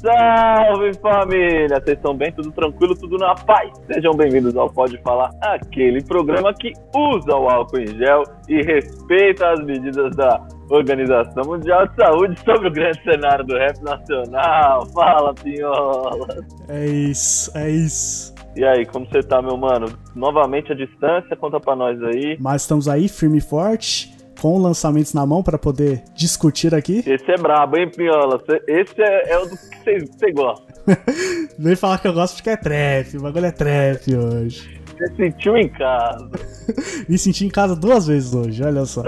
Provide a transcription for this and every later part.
salve família! Vocês estão bem? Tudo tranquilo? Tudo na paz? Sejam bem-vindos ao Pode Falar, aquele programa que usa o álcool em gel e respeita as medidas da Organização Mundial de Saúde sobre o grande cenário do rap nacional. Fala, Pinhola! É isso, é isso. E aí, como você tá, meu mano? Novamente a distância, conta pra nós aí. Mas estamos aí, firme e forte com lançamentos na mão para poder discutir aqui. Esse é brabo, hein, Pinhola? Esse é, é o do que você gosta. Nem falar que eu gosto porque é trap, o bagulho é trap hoje. Você sentiu em casa. Me senti em casa duas vezes hoje, olha só.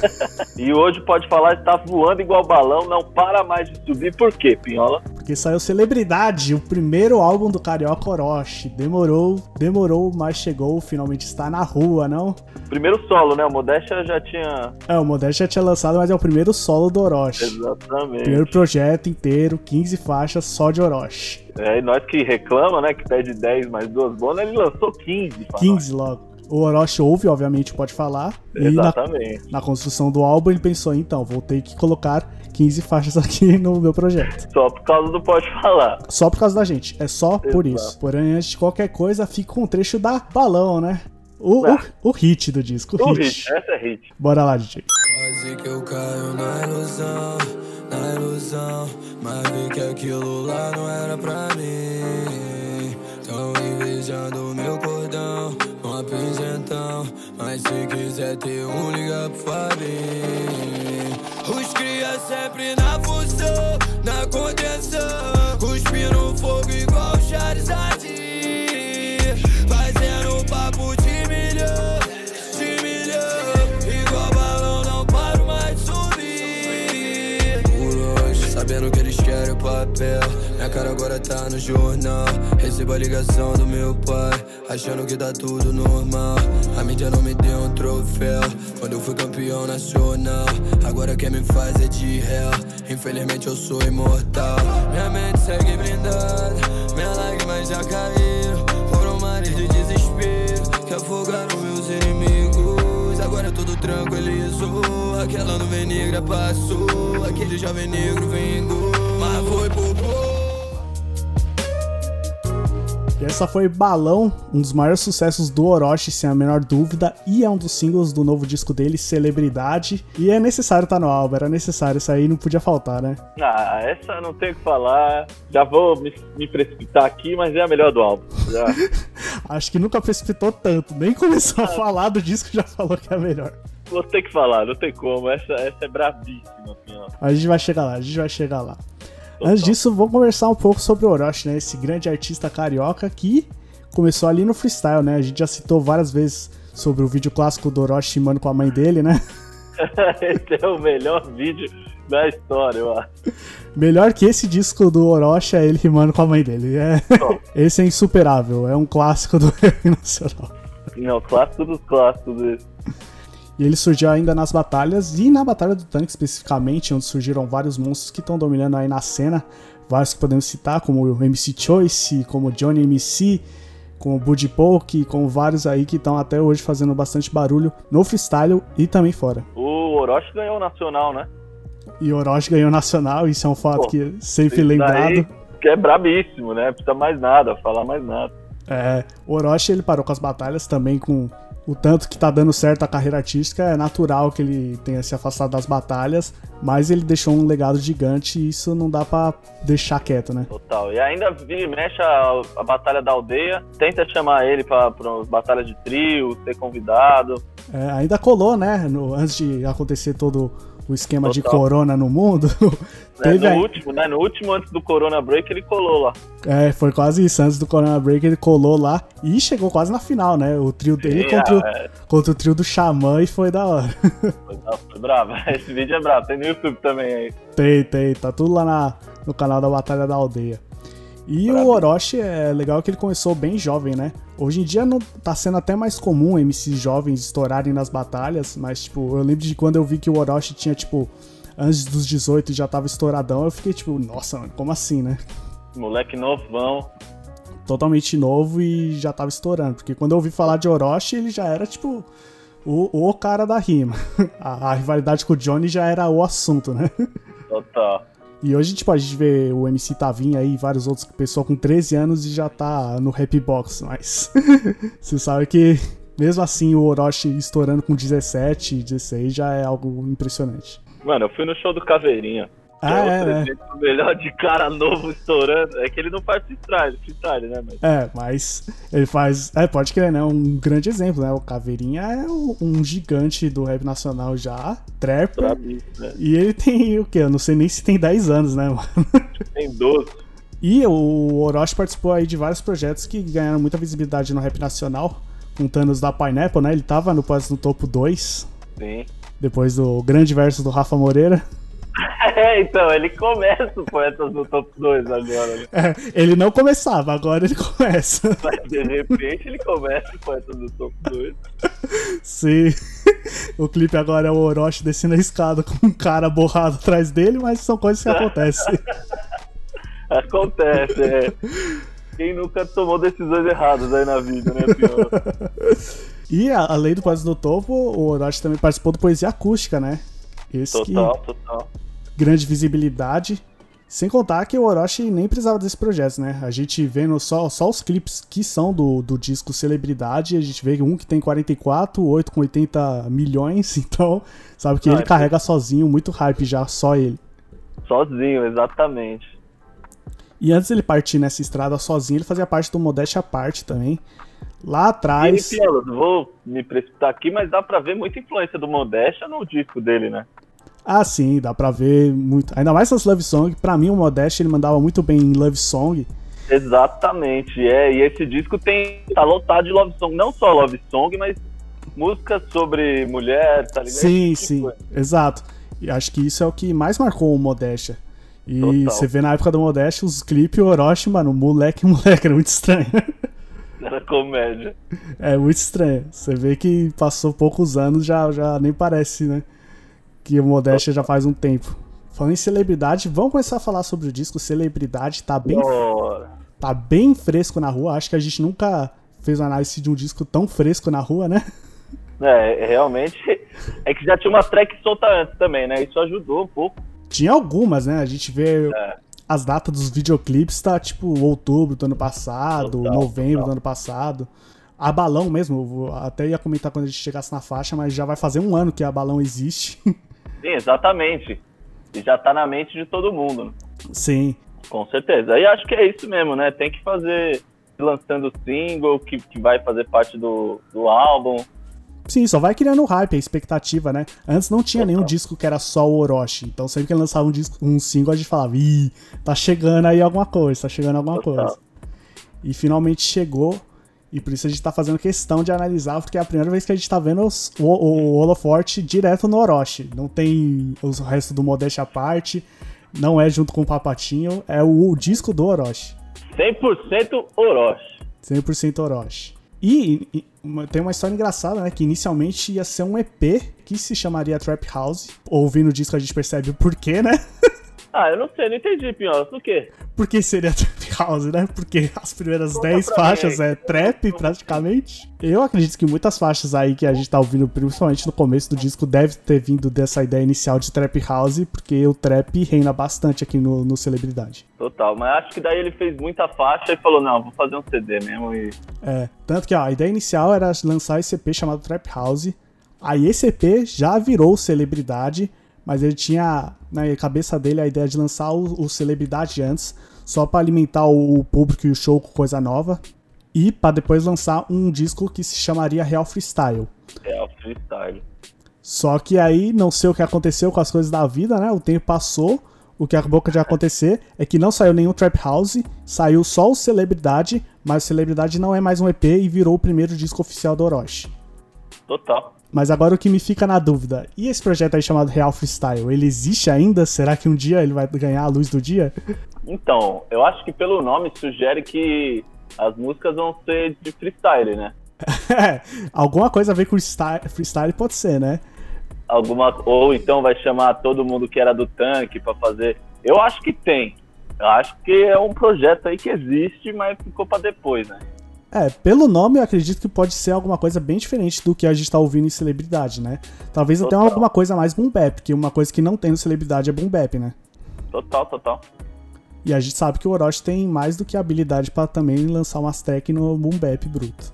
e hoje pode falar que tá voando igual balão, não para mais de subir. Por quê, Pinhola? Porque saiu Celebridade, o primeiro álbum do Carioca Orochi. Demorou, demorou, mas chegou, finalmente está na rua, não? Primeiro solo, né? O Modéstia já tinha. É, o Modéstia já tinha lançado, mas é o primeiro solo do Orochi. Exatamente. Primeiro projeto inteiro, 15 faixas só de Orochi. É, e nós que reclama, né, que pede 10 mais duas bolas, ele lançou 15. 15 nós. logo. O Orochi ouve, obviamente, pode falar. Exatamente. E na, na, construção do álbum ele pensou, então, vou ter que colocar 15 faixas aqui no meu projeto. Só por causa do Pode Falar. Só por causa da gente, é só Exato. por isso. Porém, antes de qualquer coisa, fica com um trecho da Balão, né? O, ah. o, o, hit do disco. O, o hit. hit. essa é hit. Bora lá, DJ. Quase que eu caio na ilusão ilusão Mas vi que aquilo lá não era pra mim. Tão invejando meu cordão Com a pinzentão Mas se quiser ter um, liga pro Fabinho. Os cria sempre na função Na contenção Cuspindo fogo igual Charizard Sabendo que eles querem o papel. Minha cara agora tá no jornal. Recebo a ligação do meu pai Achando que tá tudo normal. A mídia não me deu um troféu. Quando eu fui campeão nacional Agora quem me faz é de réu. Infelizmente eu sou imortal. Minha mente segue blindada Minhas lágrimas já caíram tudo tranquilizou Aquela nuvem negra passou Aquele jovem negro vingou Mas foi por E essa foi Balão, um dos maiores sucessos do Orochi, sem a menor dúvida, e é um dos singles do novo disco dele, Celebridade. E é necessário estar tá no álbum, era necessário, isso aí não podia faltar, né? Ah, essa não tem o que falar. Já vou me, me precipitar aqui, mas é a melhor do álbum. Acho que nunca precipitou tanto, nem começou a falar do disco já falou que é a melhor. Vou ter que falar, não tem como. Essa, essa é brabíssima, assim, A gente vai chegar lá, a gente vai chegar lá. Antes disso, vamos conversar um pouco sobre o Orochi, né? Esse grande artista carioca que começou ali no freestyle, né? A gente já citou várias vezes sobre o vídeo clássico do Orochi rimando com a mãe dele, né? esse é o melhor vídeo da história, eu acho. Melhor que esse disco do Orochi é ele rimando com a mãe dele. É... esse é insuperável, é um clássico do nacional. Não, clássico dos clássicos. E ele surgiu ainda nas batalhas e na Batalha do Tanque especificamente, onde surgiram vários monstros que estão dominando aí na cena. Vários que podemos citar, como o MC Choice, como Johnny MC, como Buddy Poke, como vários aí que estão até hoje fazendo bastante barulho no freestyle e também fora. O Orochi ganhou o Nacional, né? E o Orochi ganhou o Nacional, isso é um fato Pô, que sempre lembrado. Que é brabíssimo, né? Precisa mais nada, falar mais nada. É, o Orochi ele parou com as batalhas também com o tanto que tá dando certo a carreira artística, é natural que ele tenha se afastado das batalhas, mas ele deixou um legado gigante e isso não dá para deixar quieto, né? Total. E ainda vira e mexe a, a batalha da aldeia, tenta chamar ele para as batalhas de trio, ser convidado. É, ainda colou, né? No, antes de acontecer todo o esquema Total. de corona no mundo. É, no aí... último, né? No último, antes do Corona Break, ele colou lá. É, foi quase isso. Antes do Corona Break, ele colou lá e chegou quase na final, né? O trio dele contra, é... contra o trio do Xamã e foi da hora. Foi, foi bravo. Esse vídeo é bravo. Tem no YouTube também aí. Tem, tem. Tá tudo lá na, no canal da Batalha da Aldeia. E o Orochi é legal que ele começou bem jovem, né? Hoje em dia não tá sendo até mais comum MCs jovens estourarem nas batalhas, mas tipo, eu lembro de quando eu vi que o Orochi tinha tipo antes dos 18 já tava estouradão, eu fiquei tipo, nossa, mano, como assim, né? Moleque novão. Totalmente novo e já tava estourando, porque quando eu ouvi falar de Orochi, ele já era tipo o, o cara da rima. A, a rivalidade com o Johnny já era o assunto, né? Total. E hoje, tipo, a gente vê o MC Tavinha aí, vários outros pessoal com 13 anos e já tá no rap box, mas você sabe que mesmo assim o Orochi estourando com 17, 16 já é algo impressionante. Mano, eu fui no show do Caveirinha. Ah, é, é. melhor de cara novo estourando. É que ele não faz freestyle, freestyle, né? Mas É, mas ele faz. É, pode crer, né? Um grande exemplo, né? O Caveirinha é um, gigante do rap nacional já, brabíssimo, né? E ele tem o quê? Eu não sei nem se tem 10 anos, né, mano? Tem 12. E o Orochi participou aí de vários projetos que ganharam muita visibilidade no rap nacional. Com Thanos da Pineapple, né? Ele tava no Pós no Topo 2, Sim. depois do grande verso do Rafa Moreira. É, então, ele começa o Poetas no top 2 agora, né? É, ele não começava, agora ele começa. Mas de repente ele começa o Poetas no top 2. Sim. O clipe agora é o Orochi descendo a escada com um cara borrado atrás dele, mas são coisas que acontecem. Acontece, é. Quem nunca tomou decisões erradas aí na vida, né, pior? E além do Pós no Topo, o Orochi também participou do Poesia Acústica, né? Esse que Total, total. Grande visibilidade. Sem contar que o Orochi nem precisava desse projeto, né? A gente vendo só, só os clipes que são do, do disco Celebridade, a gente vê um que tem 44, o outro com 80 milhões, então sabe que ele é. carrega sozinho, muito hype já, só ele. Sozinho, exatamente. E antes ele partir nessa estrada sozinho, ele fazia parte do Modéstia à Parte também. Lá E, atrás. Pielos, vou me precipitar aqui, mas dá pra ver muita influência do Modéstia no disco dele, né? Ah, sim, dá pra ver muito. Ainda mais nas Love Song. Pra mim, o Modéstia ele mandava muito bem em Love Song. Exatamente, é. E esse disco tem tá lotado de love song, não só love song, mas músicas sobre mulher, tá ligado? Sim, tipo sim, coisa. exato. E acho que isso é o que mais marcou o Modéstia. E Total. você vê na época do Modéstia os clipes, o Orochi, mano, moleque, moleque, era muito estranho. Era comédia. é muito estranho. Você vê que passou poucos anos, já, já nem parece, né? Que o Modéstia já faz um tempo. Falando em celebridade, vamos começar a falar sobre o disco Celebridade. Tá bem, tá bem fresco na rua. Acho que a gente nunca fez uma análise de um disco tão fresco na rua, né? É, realmente. É que já tinha uma track solta antes também, né? Isso ajudou um pouco. Tinha algumas, né? A gente vê É. as datas dos videoclipes, tá tipo outubro do ano passado, Total, novembro total. do ano passado. A Balão mesmo, até ia comentar quando a gente chegasse na faixa, mas já vai fazer um ano que a Balão existe. Sim, exatamente. E já tá na mente de todo mundo, né? Sim. com certeza. E acho que é isso mesmo, né? Tem que fazer lançando single que, que vai fazer parte do, do álbum. Sim, só vai criando hype, a expectativa, né? Antes não tinha nenhum disco que era só o Orochi. Então sempre que ele lançava um, disco, um single, a gente falava, ih, tá chegando aí alguma coisa, tá chegando alguma Total. coisa. E finalmente chegou. E por isso a gente tá fazendo questão de analisar, porque é a primeira vez que a gente tá vendo os- o, o holoforte direto no Orochi. Não tem o resto do Modéstia à parte, não é junto com o Papatinho, é o, o disco do Orochi. 100% Orochi. 100% Orochi. E, e, uma- tem uma história engraçada, né? Que inicialmente ia ser um EP que se chamaria Trap House. Ouvindo o disco a gente percebe o porquê, né? Ah, eu não sei, não entendi, Pinhola. Por quê? Por que seria Trap House, né? Porque as primeiras Conta 10 pra mim faixas aí. é trap, praticamente. Eu acredito que muitas faixas aí que a gente tá ouvindo, principalmente no começo do disco, deve ter vindo dessa ideia inicial de Trap House, porque o trap reina bastante aqui no, no Celebridade. Total, mas acho que daí ele fez muita faixa e falou, não, vou fazer um CD mesmo e... É, tanto que ó, a ideia inicial era lançar esse EP chamado Trap House. Aí esse EP já virou celebridade, mas ele tinha na cabeça dele a ideia de lançar o, o celebridade antes, só pra alimentar o, o público e o show com coisa nova, e pra depois lançar um disco que se chamaria Real Freestyle. O freestyle. Só que aí não sei o que aconteceu com as coisas da vida, né? O tempo passou. O que acabou de acontecer é que não saiu nenhum Trap House, saiu só o Celebridade, mas o Celebridade não é mais um EP e virou o primeiro disco oficial do Orochi. Total. Mas agora o que me fica na dúvida, e esse projeto aí chamado Real Freestyle, ele existe ainda? Será que um dia ele vai ganhar a luz do dia? Então, eu acho que pelo nome sugere que as músicas vão ser de freestyle, né? Alguma coisa a ver com freestyle, pode ser, né? Alguma, ou então vai chamar todo mundo que era do tanque pra fazer. Eu acho que tem. Eu acho que é um projeto aí que existe, mas ficou pra depois, né? É, pelo nome eu acredito que pode ser alguma coisa bem diferente do que a gente tá ouvindo em celebridade, né? Talvez até Total. alguma coisa mais boom bap, que uma coisa que não tem no celebridade é boom bap, né? Total, total. E a gente sabe que o Orochi tem mais do que habilidade pra também lançar umas track no boom bap bruto.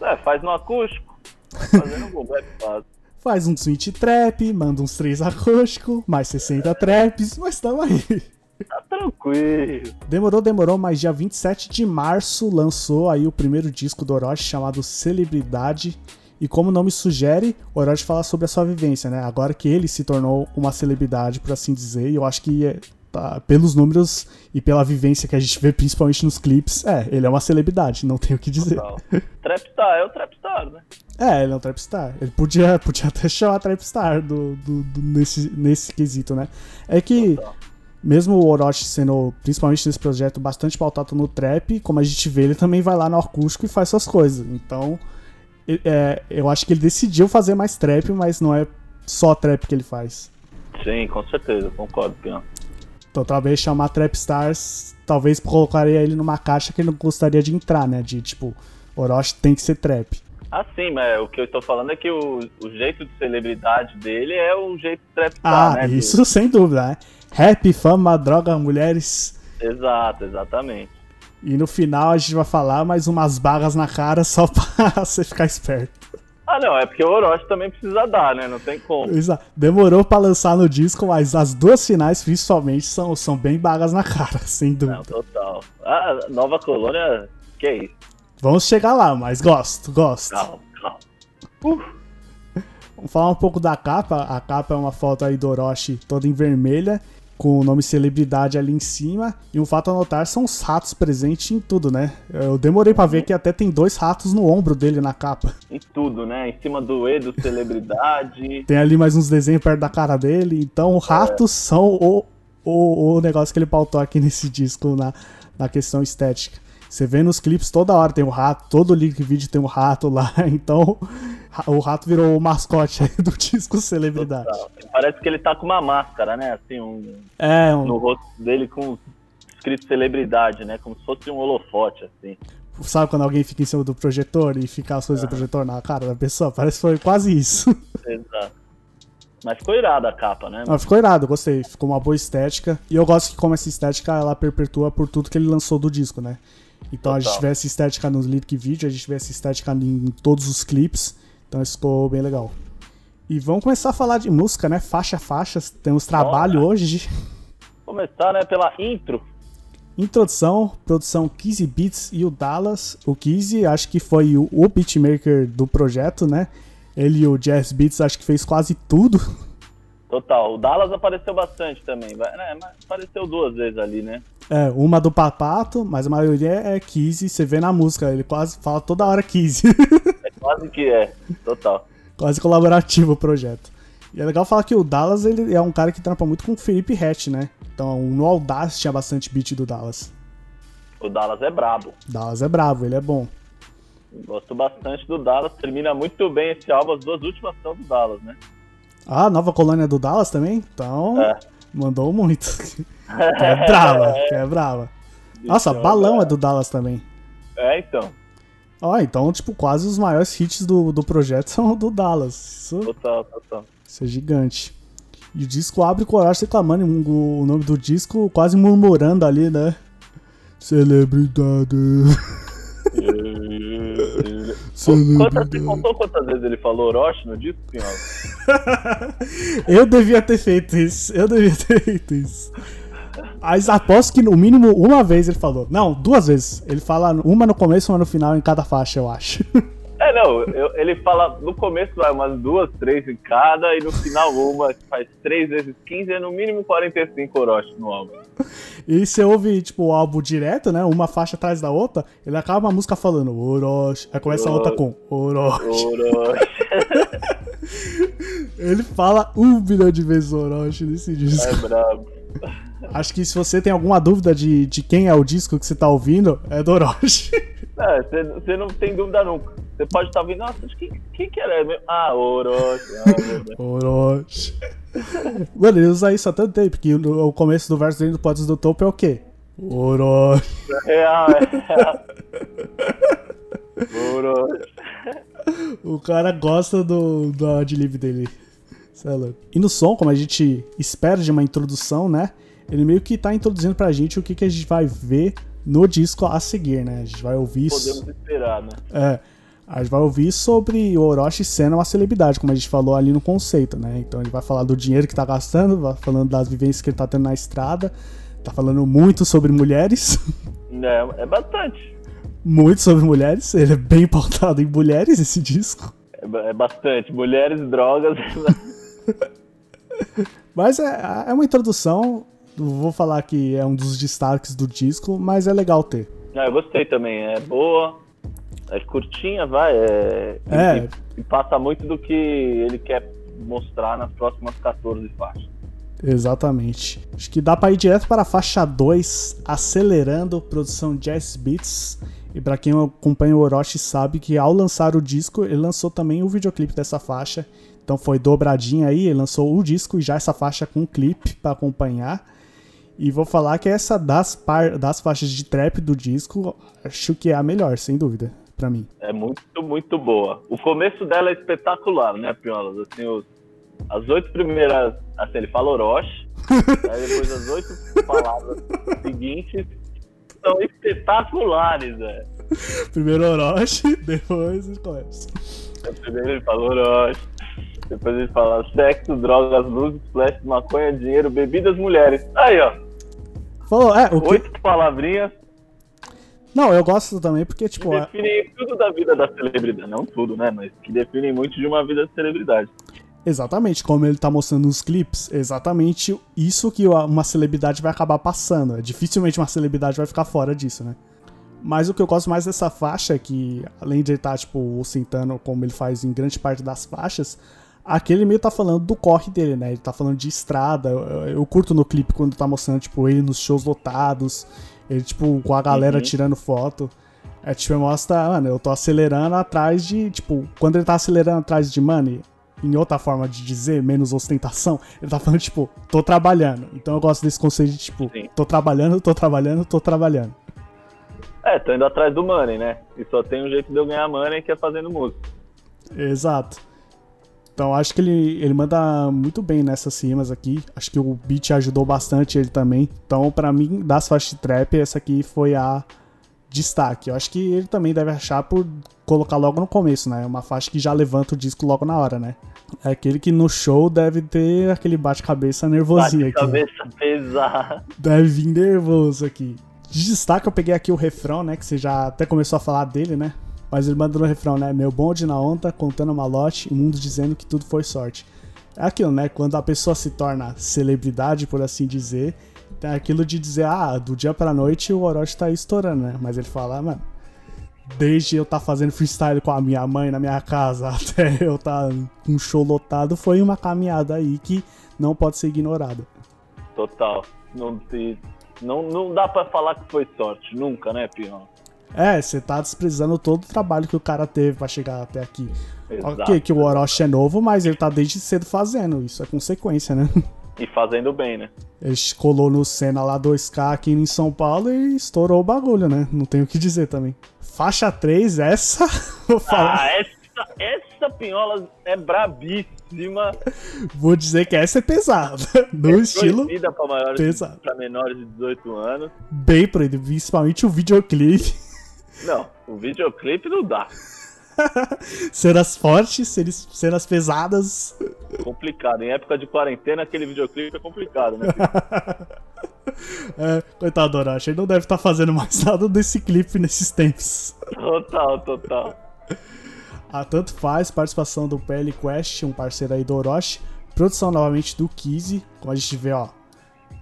É, faz no acústico. Fazendo boom bap fácil. Faz um switch trap, manda uns três acústico, mais 60 traps, mas tamo aí. Tá tranquilo. Demorou, demorou, mas dia 27 de março lançou aí o primeiro disco do Orochi chamado Celebridade. E como o nome sugere, o Orochi fala sobre a sua vivência, né? Agora que ele se tornou uma celebridade, por assim dizer, e eu acho que é, tá, pelos números e pela vivência que a gente vê principalmente nos clipes, é, ele é uma celebridade, não tenho o que dizer. Trapstar, é o Trapstar, né? É, ele é um trapstar. Ele podia, podia até chamar trapstar do, do, do- nesse, nesse quesito, né? É que, Total. Mesmo o Orochi sendo, principalmente nesse projeto, bastante pautado no trap, como a gente vê, ele também vai lá no acústico e faz suas coisas. Então, é, eu acho que ele decidiu fazer mais trap, mas não é só trap que ele faz. Sim, com certeza, concordo, Pião. Então, talvez chamar Trapstars, talvez colocaria ele numa caixa que ele não gostaria de entrar, né? De tipo, Orochi tem que ser trap. Ah, sim, mas o que eu tô falando é que o, o jeito de celebridade dele é o jeito Trapstar, Ah, né? isso sem dúvida, né? Rap, fama, droga, mulheres. Exato, exatamente. E no final a gente vai falar mais umas barras na cara só pra você ficar esperto. Ah, não, é porque o Orochi também precisa dar, né? Não tem como. Exa- Demorou pra lançar no disco, mas as duas finais, principalmente, são, são bem barras na cara, sem Não, dúvida. total. Ah, Nova Colônia, que isso? Vamos chegar lá, mas gosto, gosto. Calma, calma. Vamos falar um pouco da capa. A capa é uma foto aí do Orochi toda em vermelha, com o nome celebridade ali em cima. E um fato a notar são os ratos presentes em tudo, né? Eu demorei pra ver que até tem dois ratos no ombro dele na capa. Em tudo, né? Em cima do E, do celebridade. Tem ali mais uns desenhos perto da cara dele. Então, ratos são o, o, o negócio que ele pautou aqui nesse disco na, na questão estética. Você vê nos clipes toda hora tem um rato, todo link vídeo tem um rato lá. Então, o rato virou o mascote aí do disco celebridade. Total. Parece que ele tá com uma máscara, né? Assim, um, É, um, no rosto dele com escrito celebridade, né? Como se fosse um holofote, assim. Sabe quando alguém fica em cima do projetor e fica as coisas do projetor na cara da pessoa? Parece que foi quase isso. Exato. Mas ficou irada a capa, né? Mas ficou irado, gostei. Ficou uma boa estética. E eu gosto que como essa estética ela perpetua por tudo que ele lançou do disco, né? Então a gente Total. tiver essa estética nos lyric vídeo, a gente tiver essa estética em todos os clipes. Então isso ficou bem legal. E vamos começar a falar de música, né? Faixa a faixa. Temos trabalho hoje. Começar, né, pela intro. Introdução, produção Kizzy Beats e o Dallas. O Kizzy acho que foi o, o beatmaker do projeto, né? Ele e o Jazz Beats acho que fez quase tudo. Total. O Dallas apareceu bastante também. né, mas apareceu duas vezes ali, né? É, uma do Papato, mas a maioria é Kizzy. Você vê na música, ele quase fala toda hora Kizzy. É quase que é. Total. quase colaborativo o projeto. E é legal falar que o Dallas ele é um cara que trampa muito com o Felipe Hatch, né? Então no Audacity tinha bastante beat do Dallas. O Dallas é brabo. Dallas é bravo, ele é bom. Gosto bastante do Dallas. Termina muito bem esse álbum. As duas últimas são do Dallas, né? Ah, nova colônia do Dallas também? Então, É. mandou muito. É brava, que é brava. Nossa, Balão né? é do Dallas também. É, então. Ó, então, tipo, quase os maiores hits do, do projeto são do Dallas. Isso, Total, total. isso é gigante. E o disco abre Horácio reclamando o, nome do disco, quase murmurando ali, né? Celebridade. Quantas, você contou quantas vezes ele falou Orochi no disco, Pinhal? Eu devia ter feito isso. Eu devia ter feito isso. Mas aposto que no mínimo uma vez ele falou. Não, duas vezes. Ele fala uma no começo uma no final em cada faixa, eu acho. É, não, eu- ele fala no começo vai umas duas, três em cada, e no final uma, que faz três vezes 15, é no mínimo 45 Orochi no álbum. E você ouve, tipo, o álbum direto, né? Uma faixa atrás da outra, ele acaba a música falando Orochi. Aí começa a outra com Orochi. Orochi. Ele fala um bilhão de vezes Orochi nesse disco. É brabo. Acho que se você tem alguma dúvida de, de quem é o disco que você tá ouvindo, é do Orochi. É, você, não tem dúvida nunca. Você pode estar ouvindo, nossa, quem, quem que era? mesmo? Ah, Orochi. Ah. Orochi. Mano, ele usa isso há tanto tempo que o, começo do verso dele do Pods do Topo é o quê? Orochi. É real, é real. Orochi. O cara gosta do, do adlib dele. Cê é louco. E no som, como a gente espera de uma introdução, né? Ele meio que tá introduzindo pra gente o que, que a gente vai ver no disco a seguir, né? A gente vai ouvir. Podemos esperar, né? É. A gente vai ouvir sobre o Orochi sendo uma celebridade, como a gente falou ali no conceito, né? Então ele vai falar do dinheiro que tá gastando, vai falando das vivências que ele tá tendo na estrada, tá falando muito sobre mulheres, É, é bastante. Muito sobre mulheres, ele é bem pautado em mulheres esse disco. É, é bastante. Mulheres, drogas. Mas é, é uma introdução, vou falar que é um dos destaques do disco, mas é legal ter. Não, eu gostei também. É boa. É curtinha, vai. É, É. E, e passa muito do que ele quer mostrar nas próximas 14 faixas. Exatamente. Acho que dá pra ir direto para a faixa 2, acelerando produção Jazz Beats. E pra quem acompanha o Orochi sabe que ao lançar o disco, ele lançou também o videoclipe dessa faixa. Então foi dobradinha aí, ele lançou o disco e já essa faixa com clipe pra acompanhar. E vou falar que essa das, par- das faixas de trap do disco, acho que é a melhor, sem dúvida, pra mim. É muito, muito boa. O começo dela é espetacular, né, Piolas? Assim, os, as oito primeiras. Assim, ele fala Orochi. aí depois as oito palavras seguintes são espetaculares, velho. Primeiro Orochi, depois ele começa. Primeiro ele fala Orochi. Depois ele fala sexo, drogas, luzes, flash, maconha, dinheiro, bebidas, mulheres. Aí, ó. Falou, é, o que... Oito palavrinhas Não, eu gosto também porque, que tipo, é- definem tudo da vida da celebridade. Não tudo, né? Mas que definem muito de uma vida de celebridade. Exatamente, como ele tá mostrando nos clipes, exatamente isso que uma celebridade vai acabar passando. Dificilmente uma celebridade vai ficar fora disso, né? Mas o que eu gosto mais dessa faixa é que, além de ele estar, tipo, ostentando como ele faz em grande parte das faixas, aquele meio tá falando do corre dele, né? Ele tá falando de estrada. Eu, eu curto no clipe quando tá mostrando, tipo, ele nos shows lotados, ele, tipo, com a galera Uhum. tirando foto. É, tipo, mostra, mano, eu tô acelerando atrás de, tipo, quando ele tá acelerando atrás de money, em outra forma de dizer, menos ostentação, ele tá falando, tipo, tô trabalhando. Então eu gosto desse conceito de, tipo, Sim. tô trabalhando, tô trabalhando, tô trabalhando. É, tô indo atrás do money, né? E só tem um jeito de eu ganhar money que é fazendo música. Exato. Então acho que ele, ele manda muito bem nessas rimas aqui. Acho que o beat ajudou bastante ele também. Então, pra mim, das faixas de trap, essa aqui foi a destaque. Eu acho que ele também deve achar por colocar logo no começo, né? Uma faixa que já levanta o disco logo na hora, né? É aquele que no show deve ter aquele bate-cabeça nervosinho Bate aqui. cabeça pesada. Deve vir nervoso aqui. De destaque, eu peguei aqui o refrão, né? Que você já até começou a falar dele, né? Mas ele manda no refrão, né? Meu bonde na onda, contando malote, o mundo dizendo que tudo foi sorte. É aquilo, né? Quando a pessoa se torna celebridade, por assim dizer, tem aquilo de dizer, ah, do dia pra noite o Orochi tá aí estourando, né? Mas ele fala, ah, mano, desde eu tá fazendo freestyle com a minha mãe na minha casa até eu tá com um show lotado, foi uma caminhada aí que não pode ser ignorada. Total. Não, não, não dá pra falar que foi sorte. Nunca, né, Pion? É, você tá desprezando todo o trabalho que o cara teve pra chegar até aqui. Exato. Ok, que o Orochi é novo, mas ele tá desde cedo fazendo. Isso é consequência, né? E fazendo bem, né? Ele colou no Senna lá 2K aqui em São Paulo e estourou o bagulho, né? Não tenho o que dizer também. Faixa 3, essa. Vou, falar, Ah, essa, essa pinhola é brabíssima. vou dizer que essa é pesada. No estilo Proibida pra, maiores, pesado. pra menores de 18 anos. bem proibido, principalmente o videoclipe. Não, o videoclipe não dá. Cenas fortes, cenas, cenas pesadas. Complicado. Em época de quarentena, aquele videoclipe é complicado, né? É, coitado do Orochi, ele não deve estar fazendo mais nada desse clipe nesses tempos. total, total. Ah, tanto faz, participação do PL Quest, um parceiro aí do Orochi. Produção novamente do Kizzy, como a gente vê, ó.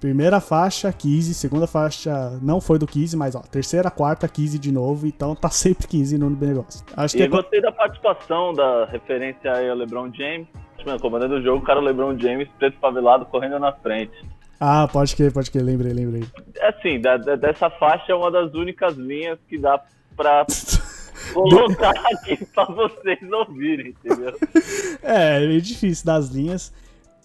Primeira faixa, Kizzy. Segunda faixa, não foi do Kizzy, mas ó, terceira, quarta, Kizzy de novo. Então tá sempre Kizzy no negócio. Acho E que é... gostei da participação, da referência aí ao LeBron James. Mano, comandando o jogo, o cara LeBron James, preto favelado, correndo na frente. Ah, pode que, pode que, lembrei, lembrei. Assim, da, da, dessa faixa é uma das únicas linhas que dá pra colocar aqui pra vocês ouvirem, entendeu? É, é meio difícil das linhas.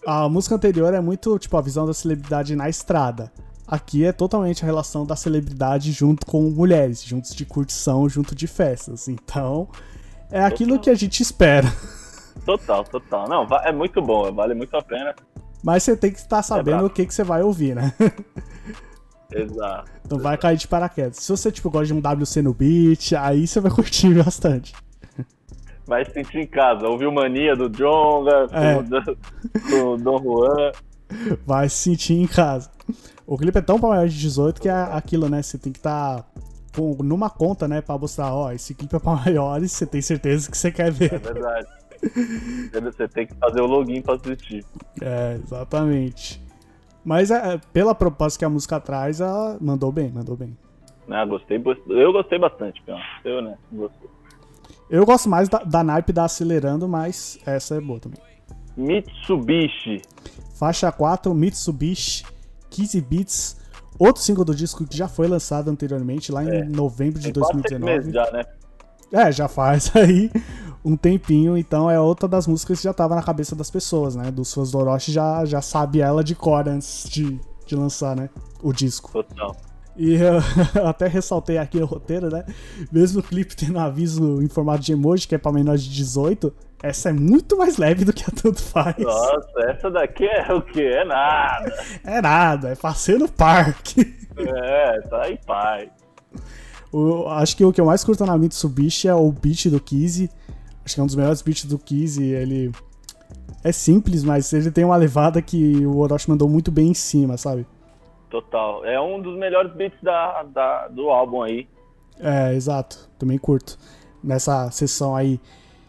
A música anterior é muito, tipo, a visão da celebridade na estrada. Aqui é totalmente a relação da celebridade junto com mulheres, juntos de curtição, junto de festas. Então, é aquilo que a gente espera. Total, total. Não, é muito bom, vale muito a pena. Mas você tem que estar sabendo brabo. o que, que você vai ouvir, né? Exato. Não vai cair de paraquedas. Se você, tipo, gosta de um WC no beat, aí você vai curtir bastante. Vai se sentir em casa. Ouviu Mania do Jonga, É. do, do Dom Juan. Vai se sentir em casa. O clipe é tão pra maior de 18 que é aquilo, né? Você tem que estar com, numa conta, né? Pra mostrar, ó, esse clipe é pra maiores, você tem certeza que você quer É ver. verdade. Você tem que fazer o login pra assistir. É, exatamente. Mas é, pela proposta que a música traz, ela mandou bem, mandou bem. Né, gostei, eu gostei bastante, Pião. Eu, né? Gostei. Eu gosto mais da, da naipe da Acelerando, mas essa é boa também. Mitsubishi. Faixa 4, Mitsubishi, 15 Beats, outro single do disco que já foi lançado anteriormente, lá em novembro de É. Tem quase seis 2019. meses já, né? É, já faz aí um tempinho, então é outra das músicas que já tava na cabeça das pessoas, né? Dos fãs do Orochi já, já sabe ela de cor antes de, de lançar, né? O disco. Total. E eu até ressaltei aqui no roteiro, né? Mesmo o clipe tendo aviso em formato de emoji, que é pra menor de 18, essa é muito mais leve do que a Tanto Faz. Nossa, essa daqui é o quê? É nada. É nada, é passeio no parque. É, tá em paz. O- acho que o que eu mais curto na Mitsubishi é o beat do Kizzy. Acho que é um dos melhores beats do Kizzy. Ele é simples, mas ele tem uma levada que o Orochi mandou muito bem em cima, sabe? Total. É um dos melhores beats da, da- do álbum aí. É, exato. Também curto. Nessa sessão aí.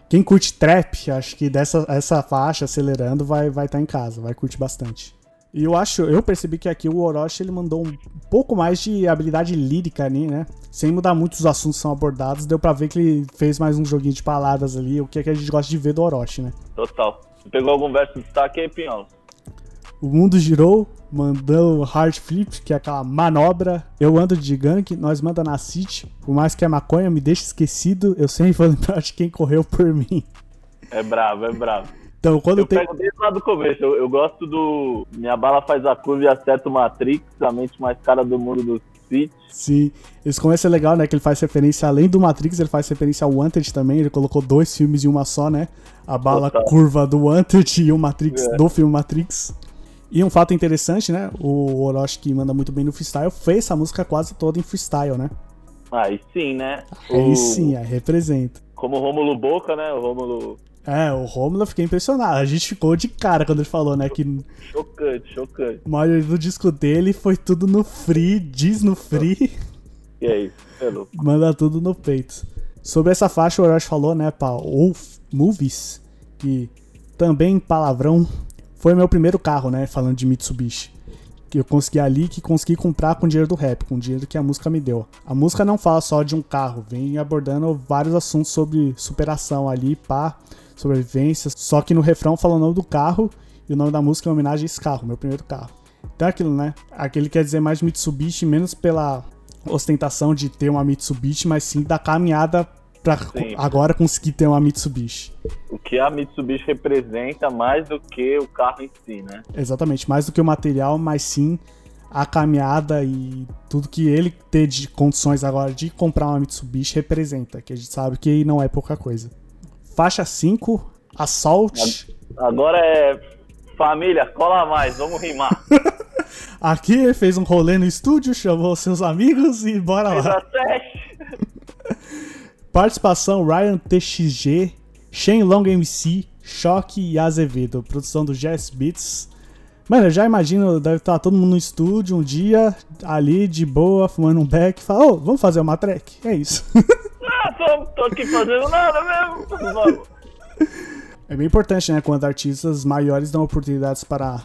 Quem curte trap, acho que dessa essa faixa acelerando vai vai estar em casa, vai curtir bastante. E eu acho, eu percebi que aqui o Orochi ele mandou um pouco mais de habilidade lírica ali, né? Sem mudar muito os assuntos que são abordados, deu pra ver que ele fez mais um joguinho de palavras ali, o que é que a gente gosta de ver do Orochi, né? Total. Você pegou algum verso de destaque aí, Pinhão? O mundo girou, mandou hard flip, que é aquela manobra. Eu ando de gank, nós manda na city. Por mais que a maconha me deixe esquecido, eu sempre vou lembrar de quem correu por mim. É bravo, é bravo. Então, quando Eu tem. pego desde lá do começo. Eu, eu gosto do. Minha bala faz a curva e acerta o Matrix, a mente mais cara do mundo do City. Sim, esse começo é legal, né? Que ele faz referência, além do Matrix, ele faz referência ao Wanted também. Ele colocou dois filmes em uma só, né? A bala Total. curva do Wanted e o Matrix É. do filme Matrix. E um fato interessante, né? O Orochi, que manda muito bem no freestyle, fez essa música quase toda em freestyle, né? Aí sim, né? Aí O- sim, aí representa. Como o Rômulo Boca, né? O Rômulo. É, o Romulo eu fiquei impressionado. A gente ficou de cara quando ele falou, né? Que Chocante, chocante. a maioria do disco dele foi tudo no free, diz no free, E é isso, é louco. manda tudo no peito. Sobre essa faixa, o Orochi falou, né, pra Wolf Movies, que também palavrão foi meu primeiro carro, né? Falando de Mitsubishi. Que eu consegui ali, que consegui comprar com dinheiro do rap, com dinheiro que a música me deu. A música não fala só de um carro, vem abordando vários assuntos sobre superação ali, pá, sobrevivência. Só que no refrão fala o nome do carro e o nome da música é uma homenagem a esse carro, meu primeiro carro. Então é aquilo, né? Aquele quer dizer mais Mitsubishi, menos pela ostentação de ter uma Mitsubishi, mas sim da caminhada pra Sim. agora conseguir ter uma Mitsubishi. O que a Mitsubishi representa mais do que o carro em si, né? Exatamente, mais do que o material, mas sim a caminhada e tudo que ele ter de condições agora de comprar uma Mitsubishi representa, que a gente sabe que não é pouca coisa. Faixa 5, Assault. Agora é. Família, cola mais, vamos rimar. Aqui ele fez um rolê no estúdio, chamou seus amigos e bora lá. 17. Participação Ryan TXG, Shane Long MC, Choque e Azevedo. Produção do Jazz Beats. Mano, eu já imagino, deve estar todo mundo no estúdio um dia, ali de boa, fumando um beck, e fala, ô, vamos fazer uma track? É isso. Ah, tô, tô aqui fazendo nada mesmo. Vamos. é bem importante, né, quando artistas maiores dão oportunidades para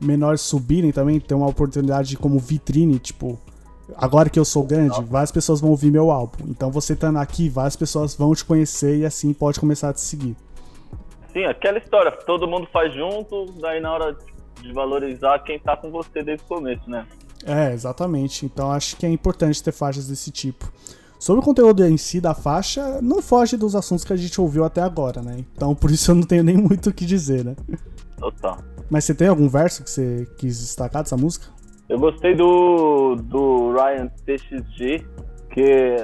menores subirem também, ter uma oportunidade como vitrine, tipo, agora que eu sou grande, várias pessoas vão ouvir meu álbum. Então você estando aqui, várias pessoas vão te conhecer e assim pode começar a te seguir. Sim, aquela história, todo mundo faz junto, daí na hora de valorizar quem tá com você desde o começo, né? É, exatamente. Então acho que é importante ter faixas desse tipo. Sobre o conteúdo em si da faixa, não foge dos assuntos que a gente ouviu até agora, né? Então por isso eu não tenho nem muito o que dizer, né? Total. Mas você tem algum verso que você quis destacar dessa música? Eu gostei do, do Ryan TXG, que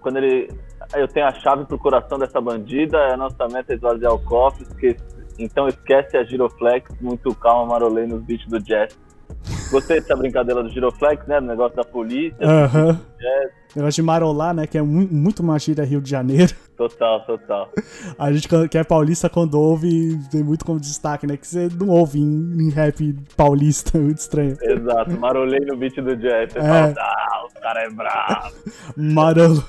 quando ele. Eu tenho a chave pro coração dessa bandida, a nossa meta é esvaziar o cofre, esque- então esquece a Giroflex, muito calma, marolei nos beats do jazz. Gostei dessa brincadeira do Giroflex, né? Do negócio da polícia. Aham. jazz. Negócio de marolar, né? Que é mu- muito gíria Rio de Janeiro. Total, total. A gente quando- que é paulista, quando ouve, tem muito como destaque, né? Que você não ouve em, em rap paulista, é muito estranho. Exato, marolei no beat do jazz. Você É. fala, ah, o cara é bravo. Marolou.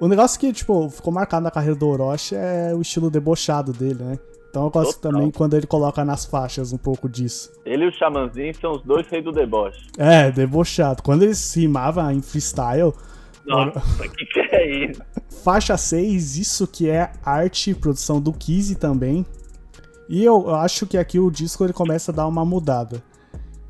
O negócio que, tipo, ficou marcado na carreira do Orochi é o estilo debochado dele, né? Então eu gosto Total. também quando ele coloca nas faixas um pouco disso. Ele e o Xamanzinho são os dois reis do deboche. É, debochado. Quando eles rimavam em freestyle, Nossa, que que é isso? Faixa 6, isso que é arte e produção do Kizzy também. E eu, acho que aqui o disco ele começa a dar uma mudada.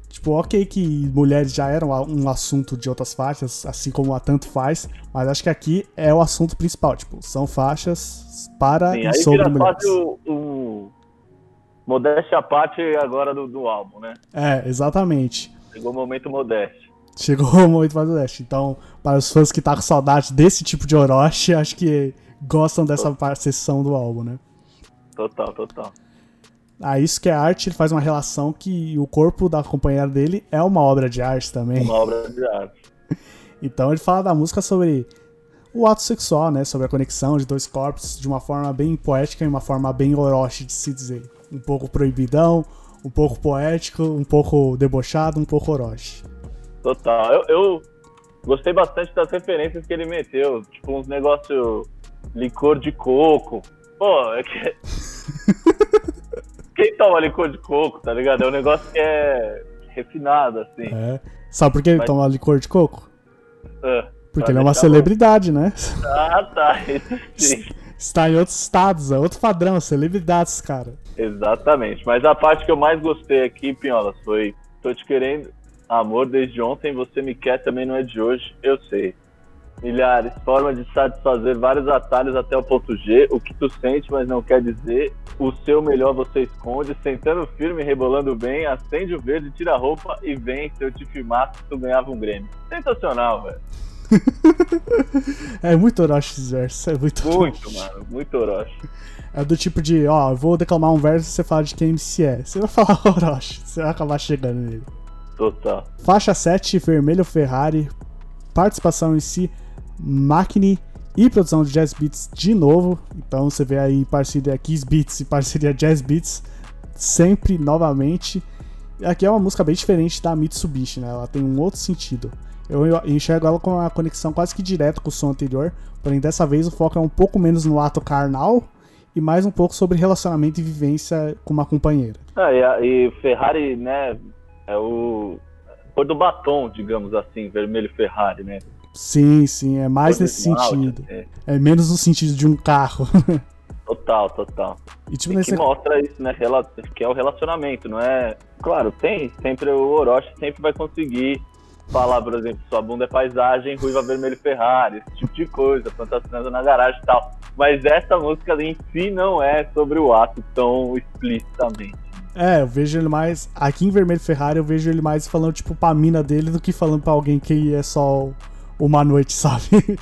Tipo, ok que mulheres já eram um assunto de outras faixas, assim como a Tanto Faz, mas acho que aqui é o assunto principal. Tipo, são faixas para Sim, e sobre mulheres. o, o modéstia à parte agora do, do álbum, né? É, exatamente. Chegou o momento modéstia. Chegou o momento mais. Então, para os fãs que tá com saudade desse tipo de Orochi, acho que gostam dessa sessão do álbum, né? Total, total. Ah, isso que é arte, ele faz uma relação que o corpo da companheira dele é uma obra de arte também. Uma obra de arte. Então ele fala da música sobre o ato sexual, né? Sobre a conexão de dois corpos de uma forma bem poética e uma forma bem Orochi de se dizer. Um pouco proibidão, um pouco poético, um pouco debochado, um pouco Orochi. Total. Eu, eu gostei bastante das referências que ele meteu. Tipo, uns negócios licor de coco. Pô, é que. Quem toma licor de coco, tá ligado? É um negócio que é refinado, assim. É. Sabe por que ele Mas- toma licor de coco? Ah, Porque pra ele é uma celebridade, né? louco. Ah, tá. Isso sim. Está em outros estados, é outro padrão, celebridades, cara. Exatamente. Mas a parte que eu mais gostei aqui, Pinholas, foi: tô te querendo, amor, desde ontem, você me quer também não é de hoje, eu sei. Milhares, forma de satisfazer vários atalhos até o ponto G, o que tu sente, mas não quer dizer. O seu melhor você esconde, sentando firme, rebolando bem, acende o verde, tira a roupa e vem. Se eu te filmasse, tu ganhava um Grêmio. Sensacional, velho. É muito Orochi esses versos, é muito Muito, Orochi. mano. Muito Orochi. É do tipo de, ó, eu vou declamar um verso e você fala de quem MC é. Você vai falar Orochi, você vai acabar chegando nele. Total. Faixa 7, Vermelho Ferrari. Participação em si, Machine e produção de Jazz Beats de novo. Então você vê aí parceria Kiss Beats e parceria Jazz Beats sempre novamente. E aqui é uma música bem diferente da Mitsubishi, né? Ela tem um outro sentido. Eu enxergo ela com uma conexão quase que direta com o som anterior, porém dessa vez o foco é um pouco menos no ato carnal e mais um pouco sobre relacionamento e vivência com uma companheira. Ah, e, a- e Ferrari, né, é o cor do batom, digamos assim, vermelho Ferrari, né? Sim, sim, é mais nesse sentido. assim. É menos no sentido de um carro. Total, total. e tipo, E nesse... que mostra isso, né? Que é o relacionamento, não é? Claro, tem. Sempre o Orochi sempre vai conseguir falar, por exemplo, sua bunda é paisagem, ruiva vermelho Ferrari, esse tipo de coisa, plantação na garagem e tal. Mas essa música em si não é sobre o ato tão explicitamente. É, eu vejo ele mais. Aqui em Vermelho Ferrari, eu vejo ele mais falando, tipo, pra mina dele do que falando pra alguém que é só uma noite, sabe?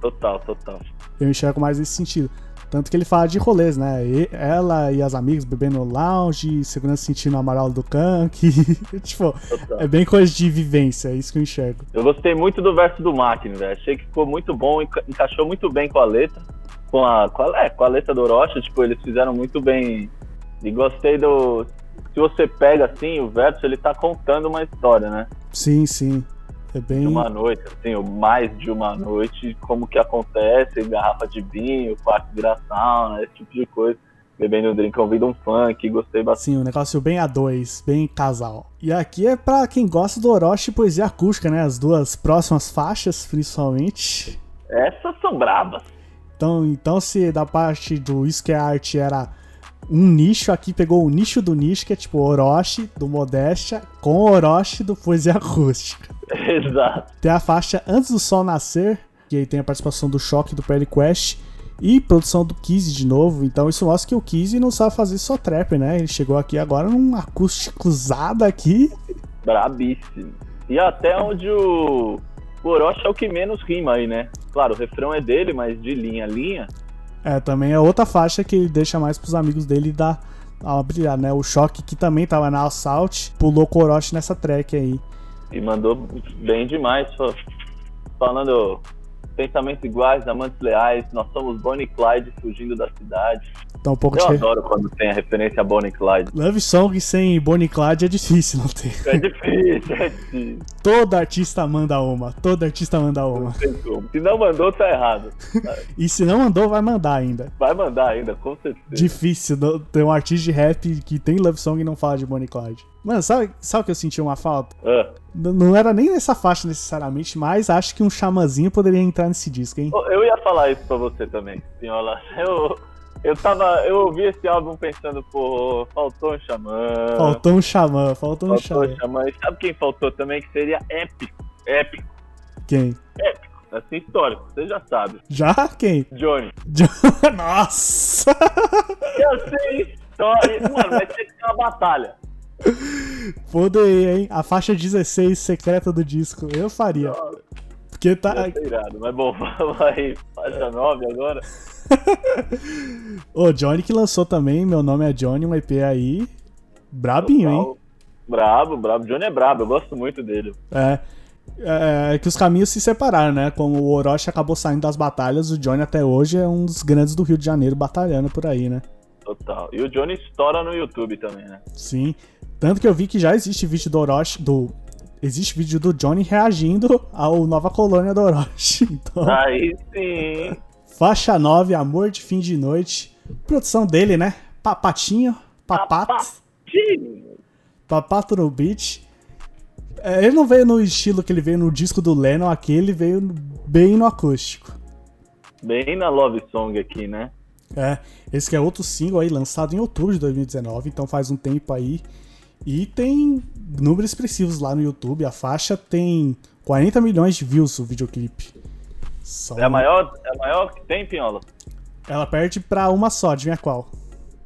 Total, total. Eu enxergo mais nesse sentido. Tanto que ele fala de rolês, né? E- ela e as amigas bebendo lounge, segurança sentindo o amarelo do can, que, tipo, é bem coisa de vivência, é isso que eu enxergo. Eu gostei muito do verso do Máquina, velho. Achei que ficou muito bom, enca- encaixou muito bem com a letra. Com a, com a, é, com a letra do Orochi, tipo, eles fizeram muito bem. E gostei do. Se você pega assim, o verso, ele tá contando uma história, né? Sim, sim. É bem. De uma noite, assim, mais de uma noite, como que acontece, garrafa de vinho, quarto vira sauna, esse tipo de coisa. Bebendo um drink, ouvindo um funk, gostei bastante. Sim, um negócio bem a dois, bem casal. E aqui é pra quem gosta do Orochi e poesia acústica, né? As duas próximas faixas, principalmente. Essas são brabas. Então, então se da parte do Isso que é arte era um nicho aqui, pegou o nicho do nicho, que é tipo Orochi do Modéstia com Orochi do Poesia Acústica. Exato. Tem a faixa Antes do Sol Nascer, que aí tem a participação do Choque do Perry Quest e produção do Kizzy de novo. Então isso mostra que o Kizzy não sabe fazer só trap, né? Ele chegou aqui agora num acústicozada aqui. Brabíssimo. E até onde o, o Orochi é o que menos rima aí, né? Claro, o refrão é dele, mas de linha a linha. É, também é outra faixa que ele deixa mais pros amigos dele dar a brilhar, né? O Choque, que também tava na Assault, pulou com nessa track aí. E mandou bem demais. Falando pensamentos iguais, amantes leais, nós somos Bonnie e Clyde fugindo da cidade. Então um pouco Eu de... adoro quando tem a referência a Bonnie e Clyde. Love Song sem Bonnie e Clyde é difícil não ter. É difícil, é difícil. Todo artista manda uma. Todo artista manda uma. Não tem como. Se não mandou, tá errado. E se não mandou, vai mandar ainda. Vai mandar ainda, com certeza. Difícil ter um artista de rap que tem Love Song e não fala de Bonnie e Clyde. Mano, sabe, sabe o que eu senti uma falta? Ah. Não era nem nessa faixa necessariamente, mas acho que um chamazinho poderia entrar nesse disco, hein? Eu ia falar isso pra você também, senhora. Eu, eu tava. Eu ouvi esse álbum pensando, pô, faltou um xamã. Faltou um xamã, faltou um Faltou xamã. um xamã. E sabe quem faltou também? Que seria épico. Épico. Quem? Assim, histórico. Você já sabe. Já? Quem? Johnny. Nossa! Eu sei história. Mano, vai ter que ser uma batalha. Poderia, hein? A faixa 16 secreta do disco. Eu faria. Porque tá. Irado. Mas bom, vai. Faixa 9 agora. Ô, Johnny que lançou também, meu nome é Johnny, um EP aí. Brabinho, hein? Brabo, brabo. Johnny é brabo, eu gosto muito dele. É. É que os caminhos se separaram, né? Como o Orochi acabou saindo das batalhas, o Johnny até hoje é um dos grandes do Rio de Janeiro batalhando por aí, né? Total. E o Johnny estoura no YouTube também, né? Sim. Tanto que eu vi que já existe vídeo do Orochi, do. Existe vídeo do Johnny reagindo ao Nova Colônia do Orochi. Então, Aí sim. faixa 9, Amor de Fim de Noite. Produção dele, né? Papatinho, papato, Sim. papato no beat. É, ele não veio no estilo que ele veio no disco do Lennon, aqui ele veio bem no acústico. Bem na Love Song aqui, né? É, esse que é outro single aí, lançado em outubro de 2019, então faz um tempo aí. E tem números expressivos lá no YouTube. A faixa tem 40 milhões de views o videoclipe. Só É a maior, é a maior que tem, Pinhola? Ela perde pra uma só, adivinha qual?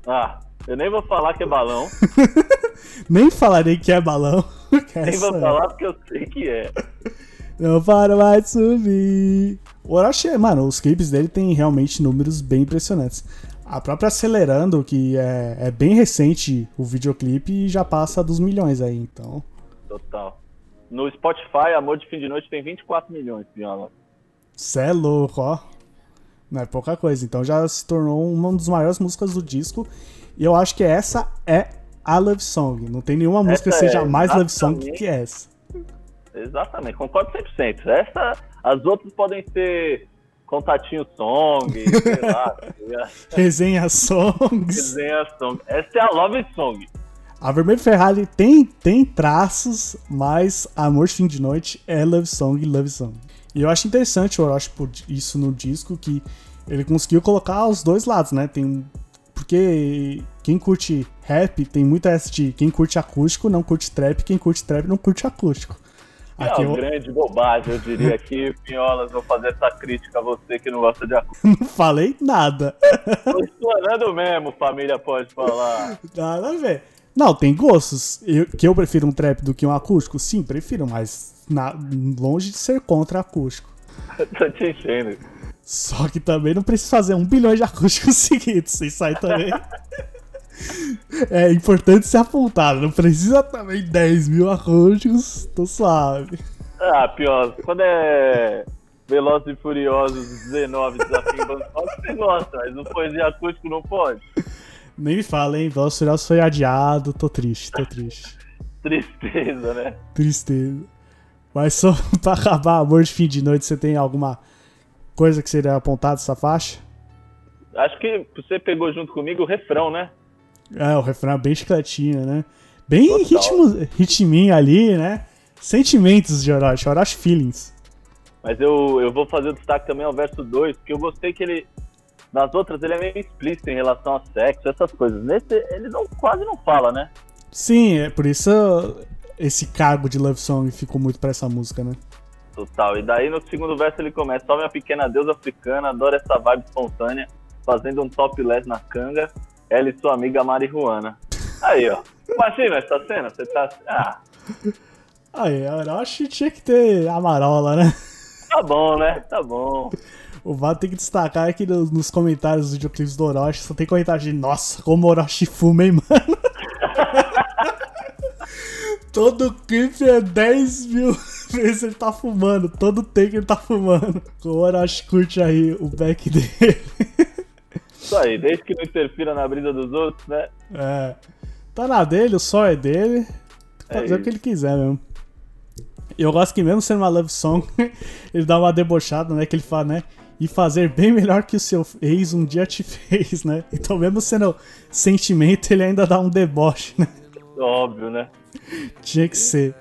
Ah, eu nem vou falar que é balão. Nem falarei que é balão. que nem vou é. falar porque eu sei que é. Não para mais de subir. O Orochi, mano, os clipes dele tem realmente números bem impressionantes. A própria Acelerando, que é, é bem recente o videoclipe, já passa dos milhões aí, então. Total. No Spotify, Amor de Fim de Noite tem 24 milhões, Pinhola. Cê é louco, ó. Não é pouca coisa. Então já se tornou uma das maiores músicas do disco. E eu acho que essa é a Love Song. Não tem nenhuma música que Essa seja é mais Love Song que essa. Exatamente, concordo 100%. Essa, as outras podem ser Contatinho Song, sei lá, tá? Resenha Songs. Desenha Song. Essa é a Love Song. A Vermelho Ferrari tem, tem traços, mas Amor Fim de Noite é Love Song e Love Song. E eu acho interessante o Orochi por isso no disco, que ele conseguiu colocar os dois lados, né? Tem Porque quem curte rap tem muita essa de quem curte acústico não curte trap, quem curte trap não curte acústico. É Aqui uma eu grande bobagem, eu diria aqui, Pinholas, vou fazer essa crítica a você que não gosta de acústico. não falei nada. Tô explorando mesmo, família pode falar. Nada a ver. Não, tem gostos. Eu- que eu prefiro um trap do que um acústico? Sim, prefiro, mas na- longe de ser contra acústico. Tô te enchendo. Só que também não precisa fazer um bilhão de acústicos seguidos. Isso aí também. É importante ser apontado. Não precisa também 10 mil acústicos. Tô suave. Ah, pior, quando é Velozes e Furiosos 19 Desafio em Bangkok, você gosta, mas no poesia acústico não pode. Nem me fala, hein? Velozes e Furiosos foi adiado. Tô triste, tô triste. Tristeza, né? Tristeza. Mas só pra acabar, amor de fim de noite, você tem alguma coisa que seria apontada dessa faixa? Acho que você pegou junto comigo o refrão, né? É, o refrão é bem chicletinho, né? Bem Total. ritmo, ritminho ali, né? Sentimentos de Orochi, Orochi Feelings. Mas eu, eu vou fazer o destaque também ao verso 2, porque eu gostei que ele Nas outras ele é meio explícito em relação a sexo, essas coisas. Nesse ele não, quase não fala, né? Sim, é por isso esse cargo de love song ficou muito pra essa música, né? Total. E daí no segundo verso ele começa: Só minha pequena deusa africana, adora essa vibe espontânea, fazendo um topless na canga, ela e sua amiga marihuana. Aí, ó. Imagina essa cena, você tá. Ah, Aí, que tinha que ter Amarola, né? tá bom, né? Tá bom. O Vato tem que destacar que nos, nos comentários dos videoclipes do Orochi só tem comentário de Nossa, como o Orochi fuma, hein, mano? Todo clipe é 10 mil vezes ele tá fumando. Todo take ele tá fumando. O Orochi curte aí o back dele. Isso aí, desde que não interfira na brisa dos outros, né? É. Tá na dele, o sol é dele. É fazer o isso. que ele quiser mesmo. E eu gosto que mesmo sendo uma love song, ele dá uma debochada, né? Que ele fala, né? E fazer bem melhor que o seu ex um dia te fez, né? Então mesmo sendo sentimento, ele ainda dá um deboche, né? Óbvio, né? Tinha que ser.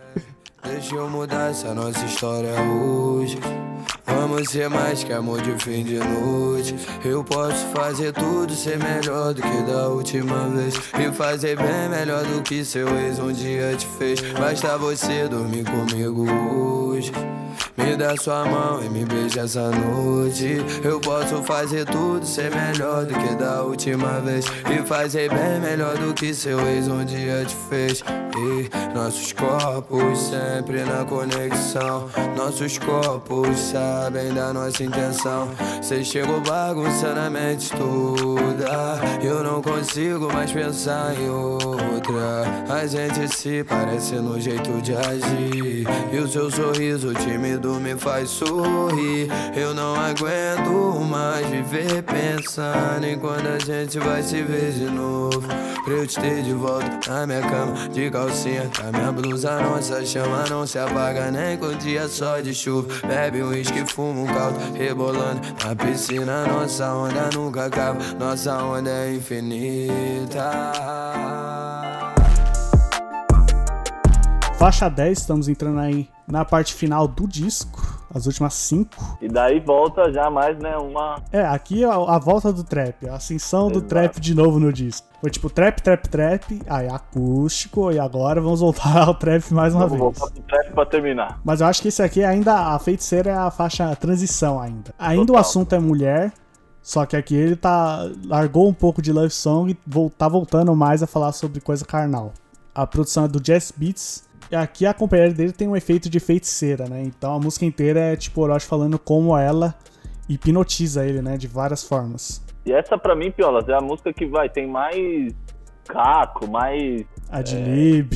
Deixa eu mudar essa nossa história hoje. Vamos ser mais que amor de fim de noite. Eu posso fazer tudo ser melhor do que da última vez. E fazer bem melhor do que seu ex um dia te fez. Basta você dormir comigo hoje. Me dá sua mão e me beija essa noite. Eu posso fazer tudo ser melhor do que da última vez. E fazer bem melhor do que seu ex um dia te fez. E nossos corpos sempre na conexão. Nossos corpos sabem da nossa intenção. Cê chegou bagunçando a mente toda. Eu não consigo mais pensar em outra. A gente se parece no jeito de agir. E o seu sorriso tímido me faz sorrir. Eu não aguento mais viver pensando em quando a gente vai se ver de novo. Pra eu te ter de volta na minha cama, de calcinha. A minha blusa, nossa chama não se apaga nem com dia só de chuva. Bebe um uísque, fuma um caldo, rebolando na piscina. Nossa onda nunca acaba, nossa onda é infinita. Faixa 10, estamos entrando aí na parte final do disco, as últimas 5. E daí volta já mais, né? Uma. É, aqui é a, a volta do trap, a ascensão do Exato. trap de novo no disco. Foi tipo trap, trap, trap, aí acústico, e agora vamos voltar ao trap mais uma Vamos vez. voltar pro trap pra terminar. Mas eu acho que esse aqui ainda, a feiticeira é a faixa transição ainda. Ainda o Total. assunto é mulher, só que aqui ele tá largou um pouco de love song e tá voltando mais a falar sobre coisa carnal. A produção é do Jazz Beats. E aqui a companheira dele tem um efeito de feiticeira, né? Então a música inteira é tipo Orochi falando como ela hipnotiza ele, né? De várias formas. E essa pra mim, Piolas, é a música que vai, tem mais caco, mais. A de Lib.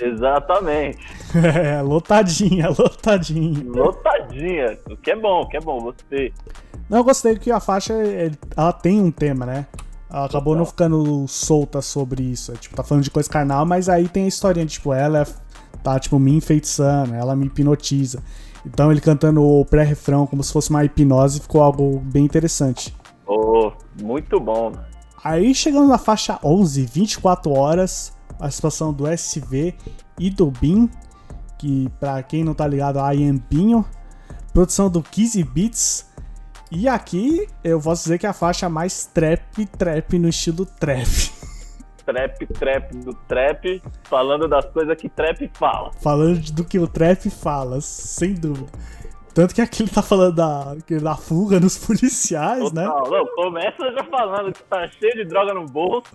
Exatamente. é, lotadinha, lotadinha. Lotadinha. O que é bom, o que é bom, você. Não, eu gostei que a faixa é- ela tem um tema, né? Ela acabou Total. não ficando solta sobre isso. É, tipo, tá falando de coisa carnal, mas aí tem a historinha, de, tipo, ela é- tá, tipo, me enfeitiçando, ela me hipnotiza. Então ele cantando o pré-refrão como se fosse uma hipnose ficou algo bem interessante. Oh, muito bom. Aí chegamos na faixa 11, 24 horas, a participação do SV e do Bin, que pra quem não tá ligado, a Pinho, produção do Kizzy Beats. E aqui eu posso dizer que é a faixa mais trap, trap no estilo trap. Trap, trap do trap, falando das coisas que trap fala. Falando do que o trap fala, sem dúvida. Tanto que aqui ele tá falando da, da fuga nos policiais, né? Total. Não, começa já falando que tá cheio de droga no bolso.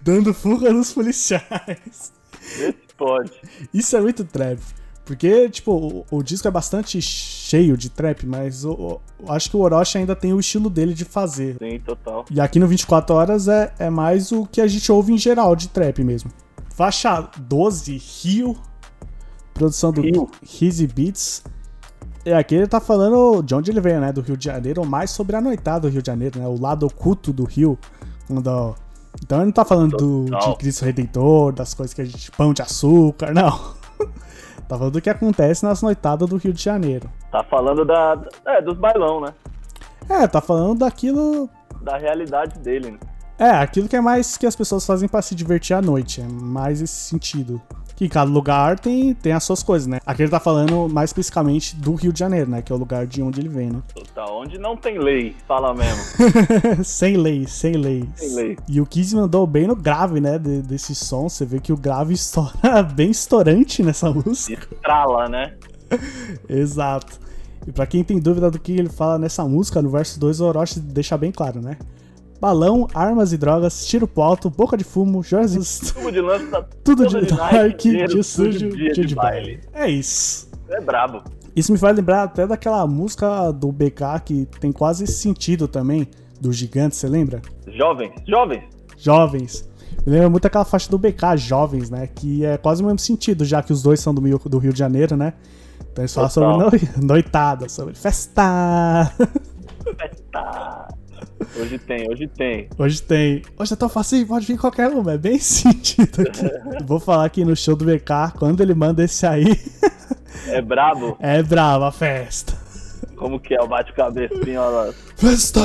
Dando fuga nos policiais. Vê se pode. Isso é muito trap. Porque, tipo, o, o disco é bastante cheio de trap, mas o- o- eu acho que o Orochi ainda tem o estilo dele de fazer. Sim, total. E aqui no 24 Horas é, é mais o que a gente ouve em geral de trap mesmo. Faixa 12, Rio. Produção do Rio. Easy Beats. E aqui ele tá falando de onde ele veio, né? Do Rio de Janeiro, ou mais sobre a noitada do Rio de Janeiro, né? O lado oculto do Rio. Quando- Então ele não tá falando do, de Cristo Redentor, das coisas que a gente. pão de açúcar, não. tá falando do que acontece nas noitadas do Rio de Janeiro. Tá falando da, é, dos bailão, né? É, tá falando daquilo Da realidade dele, né? É, aquilo que é mais que as pessoas fazem pra se divertir à noite. É mais esse sentido. Que cada lugar tem, tem as suas coisas, né? Aqui ele tá falando mais especificamente do Rio de Janeiro, né? Que é o lugar de onde ele vem, né? Tá, onde não tem lei, fala mesmo. sem lei, sem lei. Sem lei. E o Kiss mandou bem no grave, né? de- desse som. Você vê que o grave estoura bem estourante nessa música. Estrala, né? Exato. E pra quem tem dúvida do que ele fala nessa música, no verso 2 o Orochi deixa bem claro, né? Balão, armas e drogas, tiro pro alto, boca de fumo, joias, Tubo de lança tudo de night, dark, dinheiro, tudo sujo, dia de de baile. É isso. É brabo. Isso me faz lembrar até daquela música do BK que tem quase esse sentido também, do gigante, você lembra? Jovens, jovens. Jovens. Me lembra muito aquela faixa do BK, Jovens, né? Que é quase o mesmo sentido, já que os dois são do Rio, do Rio de Janeiro, né? Então eles falam sobre noitada, sobre festa. Tá. Hoje tem, hoje tem. Hoje tem. Hoje é tão fácil, pode vir qualquer uma, é bem sentido aqui. Vou falar aqui no show do BK, quando ele manda esse aí, É brabo. é brava a festa. Como que é o bate-cabeça, pinhola? Festa!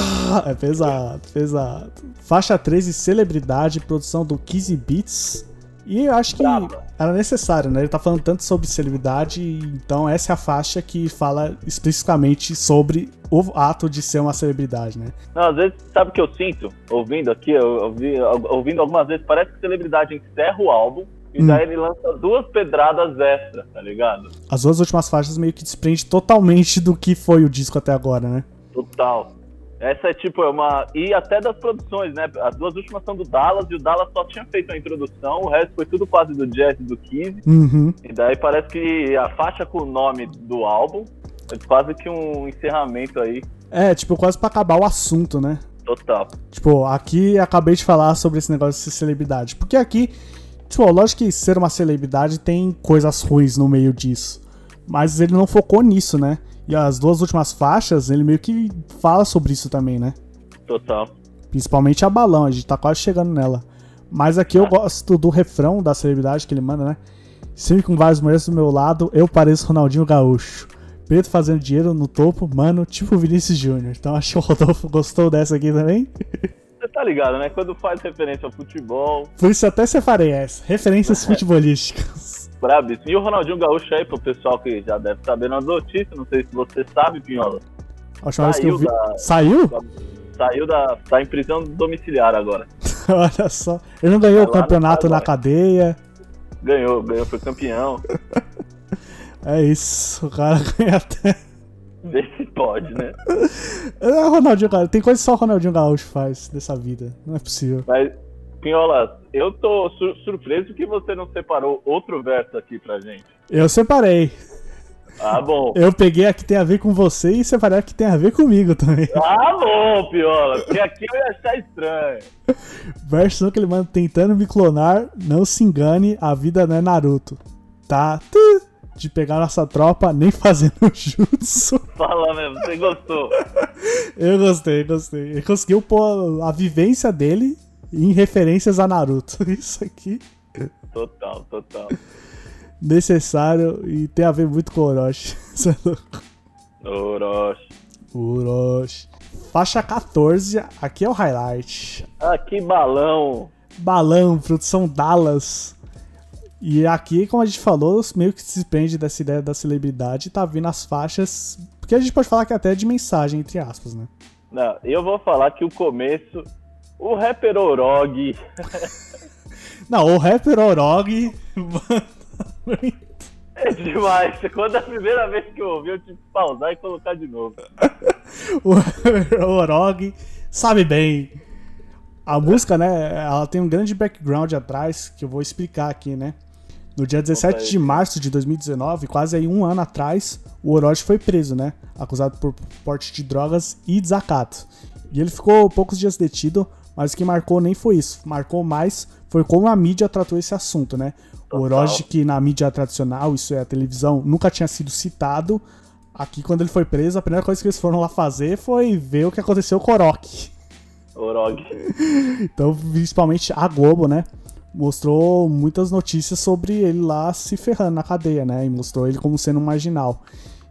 É pesado, pesado. Faixa 13, celebridade, produção do Kizzy Beats. E eu acho que Braba. era necessário, né? Ele tá falando tanto sobre celebridade, então essa é a faixa que fala especificamente sobre o ato de ser uma celebridade, né? Não, às vezes, sabe o que eu sinto? Ouvindo aqui, eu ouvi, ouvindo algumas vezes, parece que celebridade encerra o álbum e Hum. daí ele lança duas pedradas extra, tá ligado? As duas últimas faixas meio que desprende totalmente do que foi o disco até agora, né? Total. Essa é tipo, é uma. E até das produções, né? As duas últimas são do Dallas e o Dallas só tinha feito a introdução, o resto foi tudo quase do jazz e do Kiss. Uhum. E daí parece que a faixa com o nome do álbum é quase que um encerramento aí É, tipo, quase pra acabar o assunto, né? total. Tipo, aqui acabei de falar sobre esse negócio de ser celebridade. Porque aqui, tipo, lógico que ser uma celebridade tem coisas ruins no meio disso. Mas ele não focou nisso, né? E as duas últimas faixas, ele meio que fala sobre isso também, né? Total. Principalmente a balão, a gente tá quase chegando nela. Mas aqui eu gosto do refrão da celebridade que ele manda, né? Sempre com vários mulheres do meu lado, eu pareço Ronaldinho Gaúcho. Preto fazendo dinheiro no topo, mano, tipo Vinícius Júnior. Então acho que o Rodolfo gostou dessa aqui também. Você tá ligado, né? Quando faz referência ao futebol, Por isso até separei essa. Referências futebolísticas. Brabíssimo. E o Ronaldinho Gaúcho aí, pro pessoal que já deve saber nas notícias, não sei se você sabe, Pinhola. A última vez que eu Saiu vi. da- Saiu? Saiu da. tá em prisão domiciliar agora. Olha só. Ele não ganhou Vai o campeonato na cadeia. Ganhou, ganhou, foi campeão. É isso. O cara ganha até. Vê se pode, né? É Ronaldinho Gaúcho. Tem coisa que só o Ronaldinho Gaúcho faz dessa vida. Não é possível. Mas, Pinhola, eu tô sur- surpreso que você não separou outro verso aqui pra gente. Eu separei. Ah, bom. Eu peguei a que tem a ver com você e separei a que tem a ver comigo também. Ah, bom, Piola, porque aqui eu ia achar estranho. Versão que ele manda tentando me clonar. Não se engane, a vida não é Naruto. Tá? De pegar nossa tropa nem fazendo jutsu. Fala mesmo, você gostou. Eu gostei, gostei. Ele conseguiu pôr a vivência dele em referências a Naruto. Isso aqui Total, total. necessário e tem a ver muito com o Orochi. Isso é louco. Orochi. Orochi. Faixa 14, aqui é o highlight. Ah, que balão. Balão, produção Dallas. E aqui, como a gente falou, meio que se depende dessa ideia da celebridade, tá vindo as faixas. Porque a gente pode falar que até é de mensagem, entre aspas, né? Não, eu vou falar que o começo, o rapper Orog, Não, o rapper Orog. é demais. Quando a primeira vez que eu ouvi, eu tive que pausar e colocar de novo. o rapper Orog sabe bem. A música, né, ela tem um grande background atrás, que eu vou explicar aqui, né? No dia 17 de março de 2019, quase aí um ano atrás, o Orochi foi preso, né? Acusado por porte de drogas e desacato. E ele ficou poucos dias detido, mas o que marcou nem foi isso. Marcou mais foi como a mídia tratou esse assunto, né? O. Orochi, que na mídia tradicional, isso é a televisão, nunca tinha sido citado. Aqui, quando ele foi preso, a primeira coisa que eles foram lá fazer foi ver o que aconteceu com o Orochi. Orog. Então, principalmente a Globo, né? Mostrou muitas notícias sobre ele lá se ferrando na cadeia, né? E mostrou ele como sendo um marginal.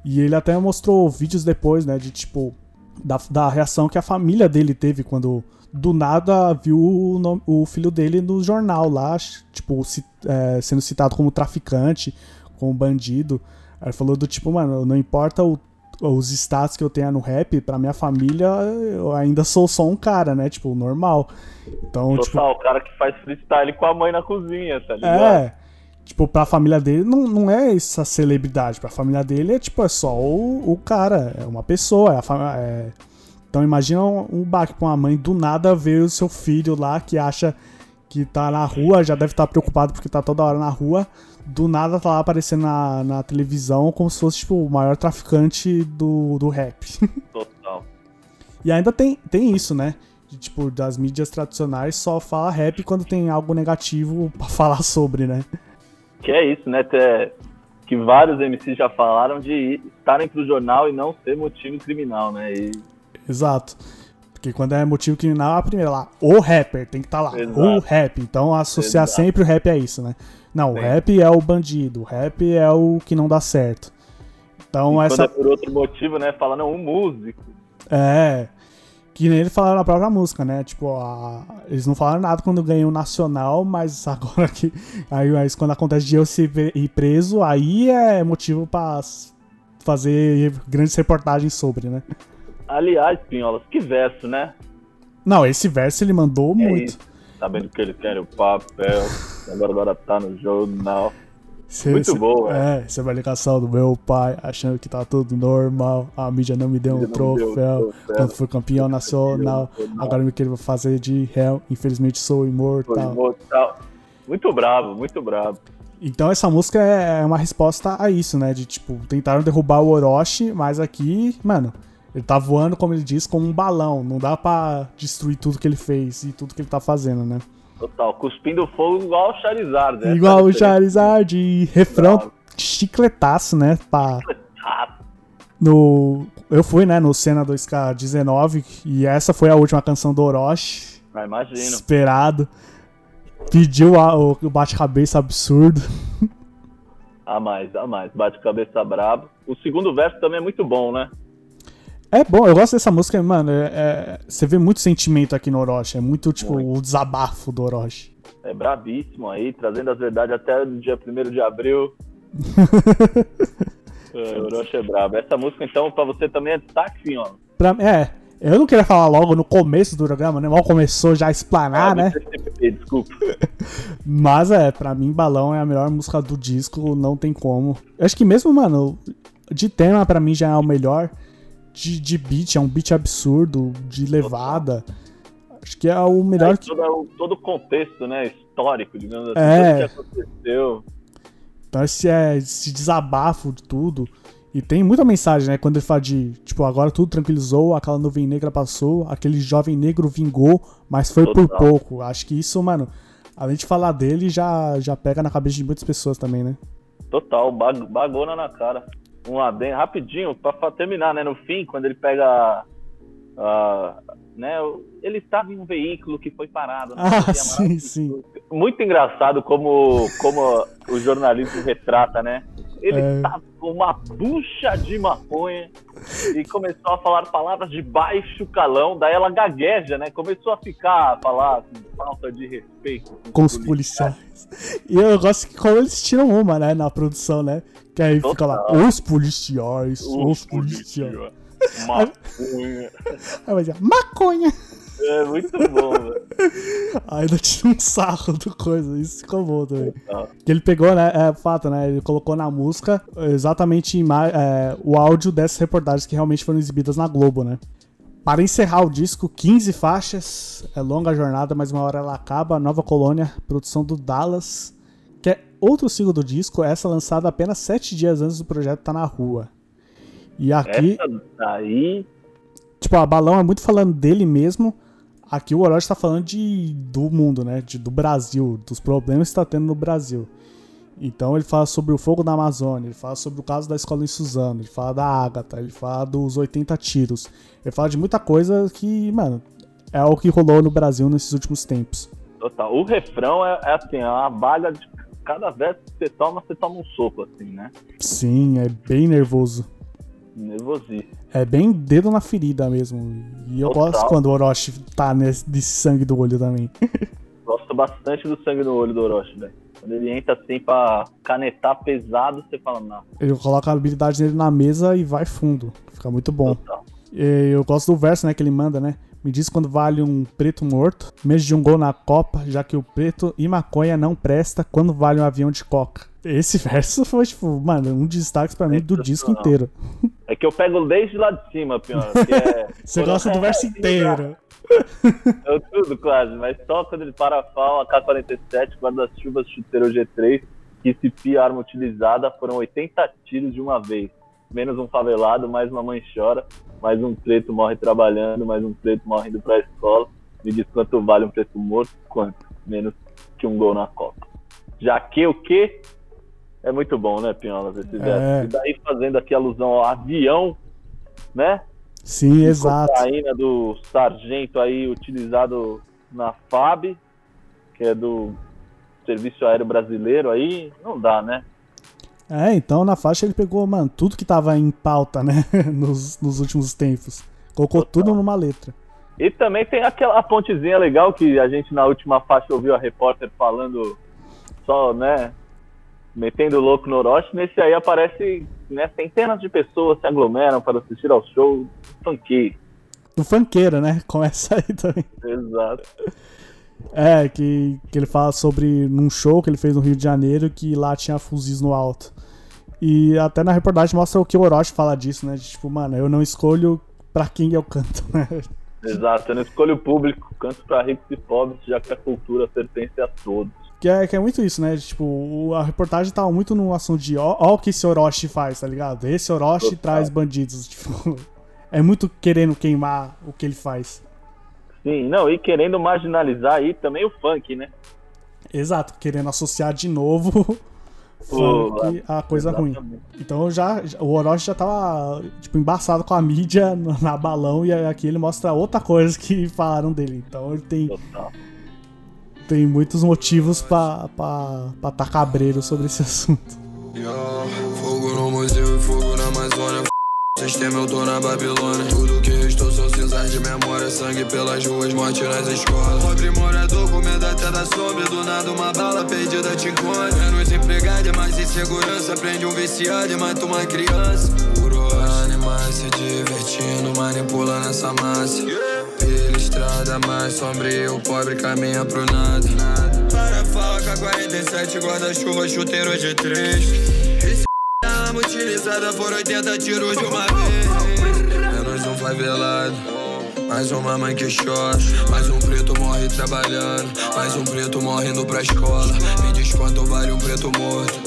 E ele até mostrou vídeos depois, né? De tipo, da, da reação que a família dele teve quando do nada viu o, nome- o filho dele no jornal lá, tipo, ci- é, sendo citado como traficante, como bandido. Aí falou do tipo, mano, não importa o- os status que eu tenha no rap, pra minha família eu ainda sou só um cara, né? Tipo, normal. Então, tipo, Total, o cara que faz freestyle com a mãe na cozinha, tá ligado? é. Tipo, pra família dele não, não é essa celebridade. Pra família dele é tipo, é só o, o cara, é uma pessoa. É a fami- é- Então imagina um, baque pra uma mãe do nada ver o seu filho lá que acha que tá na rua, já deve estar preocupado porque tá toda hora na rua. Do nada tá lá aparecendo na, na televisão como se fosse tipo, o maior traficante do, do rap. Total. E ainda tem, tem isso, né? De, tipo, das mídias tradicionais só fala rap quando tem algo negativo pra falar sobre, né? Que é isso, né? Até que vários MCs já falaram de estarem pro jornal e não ser motivo criminal, né? E Exato. Porque quando é motivo criminal, a primeira lá, o rapper tem que estar lá. Exato. O rap. Então associar Exato. sempre o rap a isso, né? Não, o Sim. rap é o bandido, o rap é o que não dá certo. Então quando essa. é por outro motivo, né? Falando um músico. É. Que nem ele falaram na própria música, né? Tipo, a- eles não falaram nada quando ganhou o nacional, mas agora que. Aí mas quando acontece de eu ve- ir preso, aí é motivo pra fazer grandes reportagens sobre, né? Aliás, Pinholas, que verso, né? Não, esse verso ele mandou É muito. isso. Sabendo que eles querem o papel, agora agora tá no jornal. Cê- Muito cê- bom, É, essa é ligação do meu pai, achando que tá tudo normal. A mídia não me deu um me deu troféu. troféu. Quando fui campeão nacional, agora me quero fazer de réu. Infelizmente sou imortal. imortal. Muito bravo, muito bravo. Então essa música é uma resposta a isso, né? De tipo, tentaram derrubar o Orochi, mas aqui, mano, ele tá voando, como ele diz, como um balão. Não dá pra destruir tudo que ele fez e tudo que ele tá fazendo, né? Total. Cuspindo fogo igual o Charizard. essa Igual o diferença. Charizard, e refrão Bravo. chicletaço, né? Pra, Ah, no eu fui, né, no Cena 2K19 e essa foi a última canção do Orochi, ah, imagino. esperado. Pediu a- o, bate-cabeça absurdo. A mais, a mais. Bate cabeça brabo. O segundo verso também é muito bom, né? É bom, eu gosto dessa música, mano. é- é- você vê muito sentimento aqui no Orochi, é muito tipo Muito. o desabafo do Orochi. É brabíssimo aí, trazendo as verdades até o dia 1 de abril. é, Orochi é brabo. Essa música, então, pra você também é destaque, sim, ó. Pra, é, eu não queria falar logo no começo do programa, né? Mal começou já a explanar, Ah, né? Desculpa. Mas é, pra mim, Balão é a melhor música do disco, não tem como. Eu acho que mesmo, mano, de tema pra mim já é o melhor. De, de beat, é um beat absurdo, de levada. Acho que é o melhor que. todo, o- todo o contexto, né, histórico, digamos assim, É. tudo que aconteceu. Então esse é esse desabafo de tudo. E tem muita mensagem, né? Quando ele fala de, tipo, agora tudo tranquilizou, aquela nuvem negra passou, aquele jovem negro vingou, mas foi por Total. pouco. Acho que isso, mano, além de falar dele, já, já pega na cabeça de muitas pessoas também, né? Total, bag- bagona na cara. Um adendo, rapidinho, pra fa- terminar, né? No fim, quando ele pega. ah, né, ele estava em um veículo que foi parado. né, Ah, sim, sim. Muito engraçado como, como o jornalismo retrata, né? Ele É. com uma bucha de maconha e começou a falar palavras de baixo calão, daí ela gagueja, né? Começou a ficar a falar com falta de respeito Com os policiais. E eu gosto que como eles tiram uma, né, na produção, né? Que aí fica lá, Total. os policiais, os, Os policiais. policiais. Maconha. Aí vai dizer, maconha! É muito bom, velho. Ainda tira um sarro do coisa, isso ficou bom também. Total. Que ele pegou, né? É fato, né? Ele colocou na música exatamente é, o áudio dessas reportagens que realmente foram exibidas na Globo, né? Para encerrar o disco, 15 faixas, é longa jornada, mas uma hora ela acaba. Nova Colônia, produção do Dallas, que é outro single do disco, essa lançada apenas 7 dias antes do projeto estar na rua. E aqui, Essa daí. tipo, a Balão é muito falando dele mesmo. Aqui o Orochi tá falando de, do mundo, né? De, do Brasil, dos problemas que tá tendo no Brasil. Então ele fala sobre o fogo da Amazônia, ele fala sobre o caso da escola em Suzano, ele fala da Ágata, ele fala dos 80 tiros. Ele fala de muita coisa que, mano, é o que rolou no Brasil nesses últimos tempos. Total. O refrão é, é assim, é uma baga de cada verso que você toma, você toma um soco, assim, né? Sim, é bem nervoso. Nervosíssimo. É bem dedo na ferida mesmo. E eu Total. gosto quando o Orochi tá nesse, desse sangue do olho também. Gosto bastante do sangue no olho do Orochi, velho. Quando ele entra assim pra canetar pesado, você fala, não, Ele coloca a habilidade dele na mesa e vai fundo. Fica muito bom. total. E Eu gosto do verso, né, que ele manda, né? Me diz quando vale um preto morto, mês de um gol na Copa, já que o preto e maconha não presta quando vale um avião de coca. Esse verso foi, tipo, mano, um destaque pra mim do disco inteiro. É que eu pego desde lá de cima, Pior. É... Você gosta do verso inteiro. Eu tudo quase, mas só quando ele para a FAO, a K-47, guarda-chuvas chuteiro G3, que se pia arma utilizada, foram 80 tiros de uma vez. Menos um favelado, mais uma mãe chora, mais um preto morre trabalhando, mais um preto morre indo pra escola. Me diz quanto vale um preto morto? Quanto? Menos que um gol na Copa. Já que o quê? É muito bom, né, Pinhola? Esse verso. É. E daí fazendo aqui alusão ao avião, né? Sim, exato. cocaína do sargento aí utilizado na FAB, que é do Serviço Aéreo Brasileiro aí, não dá, né? É, então na faixa ele pegou, mano, tudo que tava em pauta, né, nos, nos últimos tempos. Colocou tudo numa letra. E também tem aquela pontezinha legal que a gente na última faixa ouviu a repórter falando só, né, metendo louco no Orochi. Nesse aí aparece, né, centenas de pessoas se aglomeram para assistir ao show funky. Do funkeiro, né? Começa aí também. Exato. É, que, que ele fala sobre num show que ele fez no Rio de Janeiro que lá tinha fuzis no alto. E até na reportagem mostra o que o Orochi fala disso, né? De, tipo, mano, eu não escolho pra quem eu canto, né? Exato, eu não escolho o público, canto para ricos e pobres, já que a cultura pertence a todos. Que é, que é muito isso, né? Tipo, a reportagem tava muito no assunto de ó, ó o que esse Orochi faz, tá ligado? Esse Orochi Total. traz bandidos. Tipo, é muito querendo queimar o que ele faz. Sim, não, e querendo marginalizar aí também o funk, né? Exato, querendo associar de novo funk a coisa ruim. Exatamente. Então já, o Orochi já tava tipo embaçado com a mídia na balão e aqui ele mostra outra coisa que falaram dele. Então ele tem, Total. Tem muitos motivos pra, pra tá cabreiro sobre esse assunto. Fogo no museu e fogo na Amazônia. Sistema eu tô na Babilônia. Tudo que restou são cinzas de memória. Sangue pelas ruas, morte nas escolas. Pobre morador com medo até da sombra. Do nada uma bala perdida te encontra. Menos empregado e mais insegurança. Prende um viciado e mata uma criança. Puro animais se divertindo, manipulando essa massa. Pela estrada mais sombria, o pobre caminha pro nada. Para a faca 47, guarda-chuva, chuteiro de três. A arma utilizada por 80 tiros de uma vez. Menos um favelado. Mais uma mãe que chora. Mais um preto morre trabalhando. Mais um preto morre indo pra escola. Me diz quanto vale um preto morto.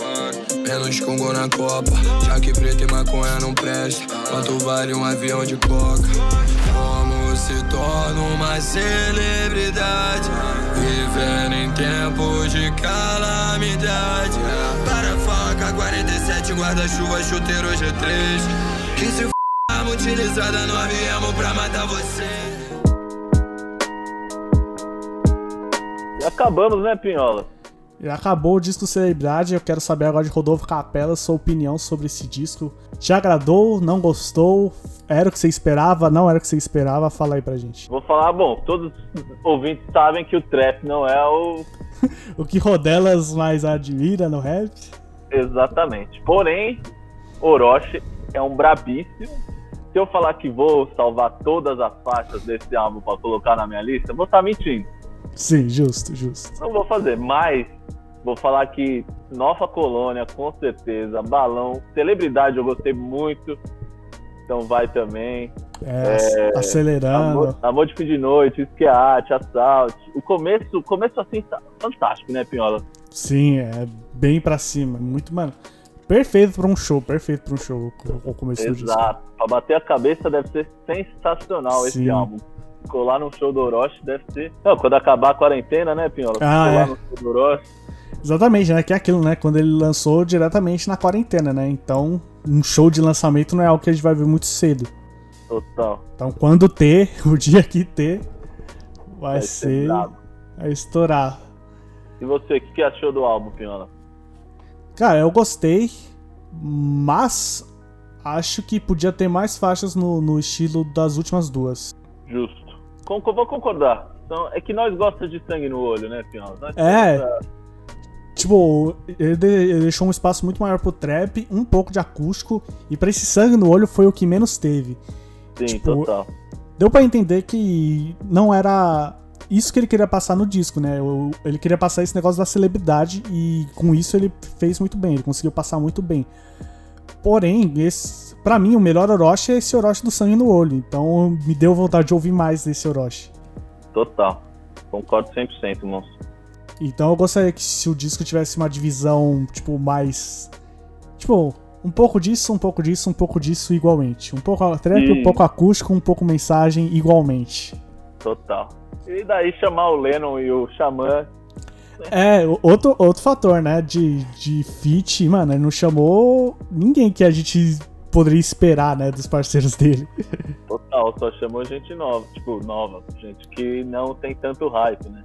Menos gol na Copa. Já que preto e maconha não presta. Quanto vale um avião de coca? Torna uma celebridade? Vivendo em tempos de calamidade. Para faca 47, guarda-chuva, chuteiro G3. Que se f arma utilizada, nós viemos pra matar você. Acabamos, né, Pinhola? E acabou o disco Celebridade. Eu quero saber agora de Rodolfo Capela sua opinião sobre esse disco. Te agradou? Não gostou? Era o que você esperava? Não era o que você esperava? Fala aí pra gente. Vou falar, bom, todos os ouvintes sabem que o trap não é o. O que Rodelas mais admira no rap? Exatamente. Porém, Orochi é um brabíssimo. Se eu falar que vou salvar todas as faixas desse álbum pra colocar na minha lista, eu vou estar mentindo. Sim, justo, justo. Não vou fazer, mas vou falar que Nova Colônia, com certeza, Balão, Celebridade eu gostei muito, então vai também. É, acelerando. Amor, Amor de Fim de Noite, Esqueate, Assault. O começo, o começo assim, tá fantástico, né, Pinhola? Sim, é bem pra cima. Muito, mano. Perfeito pra um show, perfeito pra um show. O começo do disco. Exato. Pra bater a cabeça deve ser sensacional esse Sim. álbum. Colar num show do Orochi deve ser. Não, quando acabar a quarentena, né, Pinhola? Ah, Colar é. no show do Orochi. Exatamente, né? Que é aquilo, né? Quando ele lançou diretamente na quarentena, né? Então, um show de lançamento não é algo que a gente vai ver muito cedo. Total. Então, quando ter, o dia que ter, vai, Vai ser. vai estourar. E você, o que, que achou do álbum, Pinhola? Cara, eu gostei, mas acho que podia ter mais faixas no, no estilo das últimas duas. Justo. Com, vou concordar. Então, é que nós gostamos de sangue no olho, né? Nós É. temos essa- Tipo, ele, de- ele deixou um espaço muito maior pro trap, um pouco de acústico, e pra esse sangue no olho foi o que menos teve. Sim, tipo, total. Deu pra entender que não era isso que ele queria passar no disco, né? Ele queria passar esse negócio da celebridade e com isso ele fez muito bem, ele conseguiu passar muito bem. Porém, esse, pra mim, o melhor Orochi é esse Orochi do sangue no olho, então me deu vontade de ouvir mais desse Orochi. Total. Concordo 100%, monstro. Então eu gostaria que se o disco tivesse uma divisão, tipo, mais. Tipo, um pouco disso, um pouco disso, um pouco disso igualmente. Um pouco trap, um pouco acústico, um pouco mensagem igualmente. Total. E daí chamar o Lennon e o Xamã. É, outro, outro fator, né, de, de feat, mano, ele não chamou ninguém que a gente poderia esperar, né, dos parceiros dele. Total, só chamou gente nova. Tipo, nova. Gente que não tem tanto hype, né?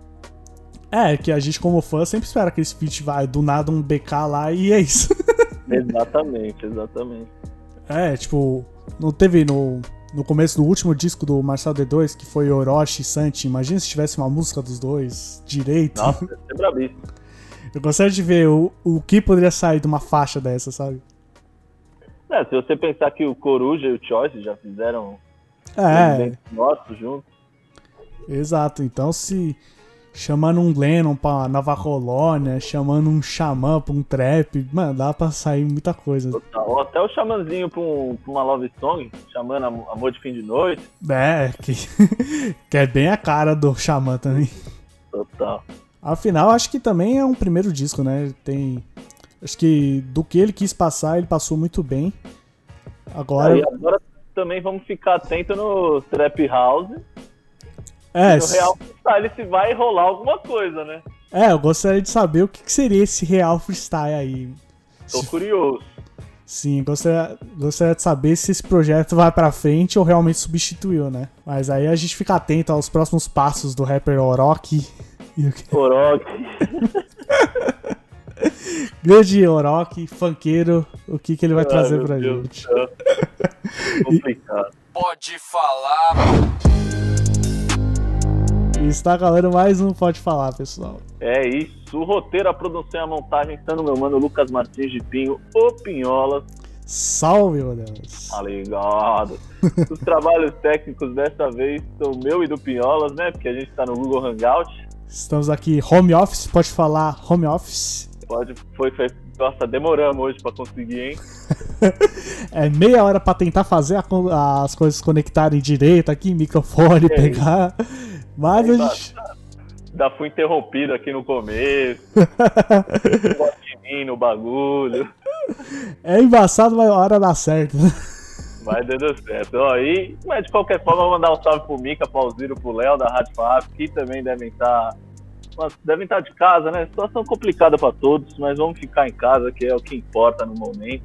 É, que a gente como fã sempre espera que esse feat vai do nada um BK lá e é isso. exatamente, exatamente. É, tipo, não teve no, no começo do último disco do Marcel D2, que foi Orochi e Santi. Imagina se tivesse uma música dos dois direito. Nossa, ser brabíssimo. Eu gostaria de ver o, o que poderia sair de uma faixa dessa, sabe? É, se você pensar que o Coruja e o Choice já fizeram É, nossos juntos, exato. Então, se chamando um Lennon pra Nova Colônia, chamando um Xamã pra um trap, mano, dá pra sair muita coisa. total. Até o Xamãzinho pra, um- pra uma love song, chamando Am- Amor de Fim de Noite, É, que, que é bem a cara do Xamã também. total. Afinal, acho que também é um primeiro disco, né? Tem. Acho que do que ele quis passar, ele passou muito bem. Agora. Aí agora também vamos ficar atento no Trap House é, no Real Freestyle se vai rolar alguma coisa, né? é, eu gostaria de saber o que que seria esse real freestyle aí. Tô curioso. Sim, gostaria, gostaria de saber se esse projeto vai pra frente ou realmente substituiu, né? Mas aí a gente fica atento aos próximos passos do rapper Orochi. Orochi. Grande Orochi, funkeiro, o que, que ele vai trazer Ai, meu pra Deus gente. Complicado. Pode falar. Está galera mais um Pode Falar, pessoal. É isso. O roteiro, a produção e a montagem estão no meu mano Lucas Martins de Pinho, o Pinhola. Salve, meu Deus. Tá ligado? Os trabalhos técnicos dessa vez são meu e do Pinholas, né? Porque a gente tá no Google Hangout. Estamos aqui, home office, pode falar home office. Pode, foi, foi, nossa, demoramos hoje pra conseguir, hein? É meia hora pra tentar fazer a as coisas conectarem direito aqui, microfone, É pegar. Mas a gente. Ainda fui interrompido aqui no começo. De mim no bagulho. É embaçado, mas a hora dá certo. Vai dando certo. Ó, e, mas de qualquer forma, vou mandar um salve pro Mica, pro Alziro, pro Léo da Rádio Fap, que também devem estar. mas devem estar de casa, né? Situação complicada pra todos, mas vamos ficar em casa, que é o que importa no momento.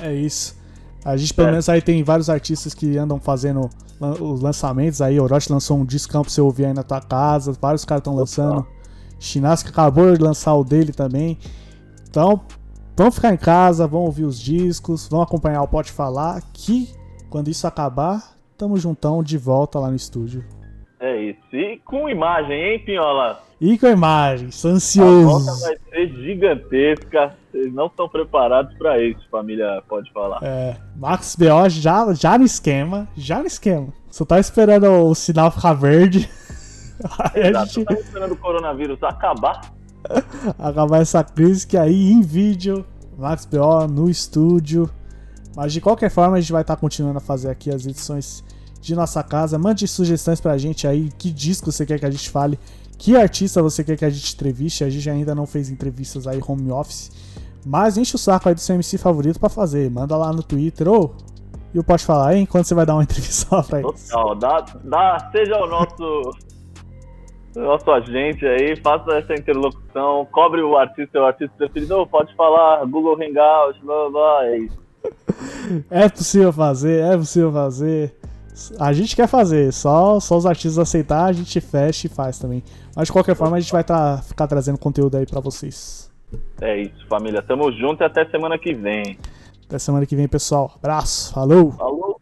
É isso. A gente pelo É. menos aí tem vários artistas que andam fazendo os lançamentos aí. Orochi lançou um discão pra você ouvir aí na tua casa. Vários caras estão lançando. Shinasuke acabou de lançar o dele também. Então, vamos ficar em casa, vamos ouvir os discos, vamos acompanhar o Pode Falar. Que quando isso acabar, tamo juntão de volta lá no estúdio. É isso. E com imagem, hein, Pinhola? E com a imagem, tô A volta ansioso. vai ser gigantesca. Vocês não estão preparados pra isso, família pode falar. É, Max B.O. já, já no esquema, já no esquema. Só tá esperando o sinal ficar verde. A Exato. gente Tá esperando o coronavírus acabar. acabar essa crise que aí em vídeo, Max B.O. no estúdio. Mas de qualquer forma, a gente vai estar continuando a fazer aqui as edições de nossa casa. Mande sugestões pra gente aí, que disco você quer que a gente fale, que artista você quer que a gente entreviste. A gente ainda não fez entrevistas aí home office. Mas enche o saco aí do seu MC favorito pra fazer. Manda lá no Twitter ou. E eu posso falar, hein? Quando você vai dar uma entrevista lá pra eles. Total. Dá, dá, seja o nosso, nosso agente aí, faça essa interlocução, cobre o artista, o artista preferido, Ô, pode falar, Google Hangout, blá blá blá, é isso. É possível fazer, é possível fazer. A gente quer fazer, só, só os artistas aceitar, a gente fecha e faz também. Mas de qualquer forma, a gente vai tá, ficar trazendo conteúdo aí pra vocês. É isso, família. Tamo junto e até semana que vem. Até semana que vem, pessoal. Abraço, falou! Falou!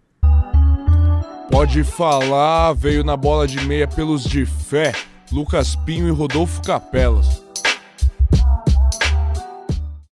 Pode falar, veio na bola de meia pelos de fé, Lucas Pinho e Rodolfo Capelas.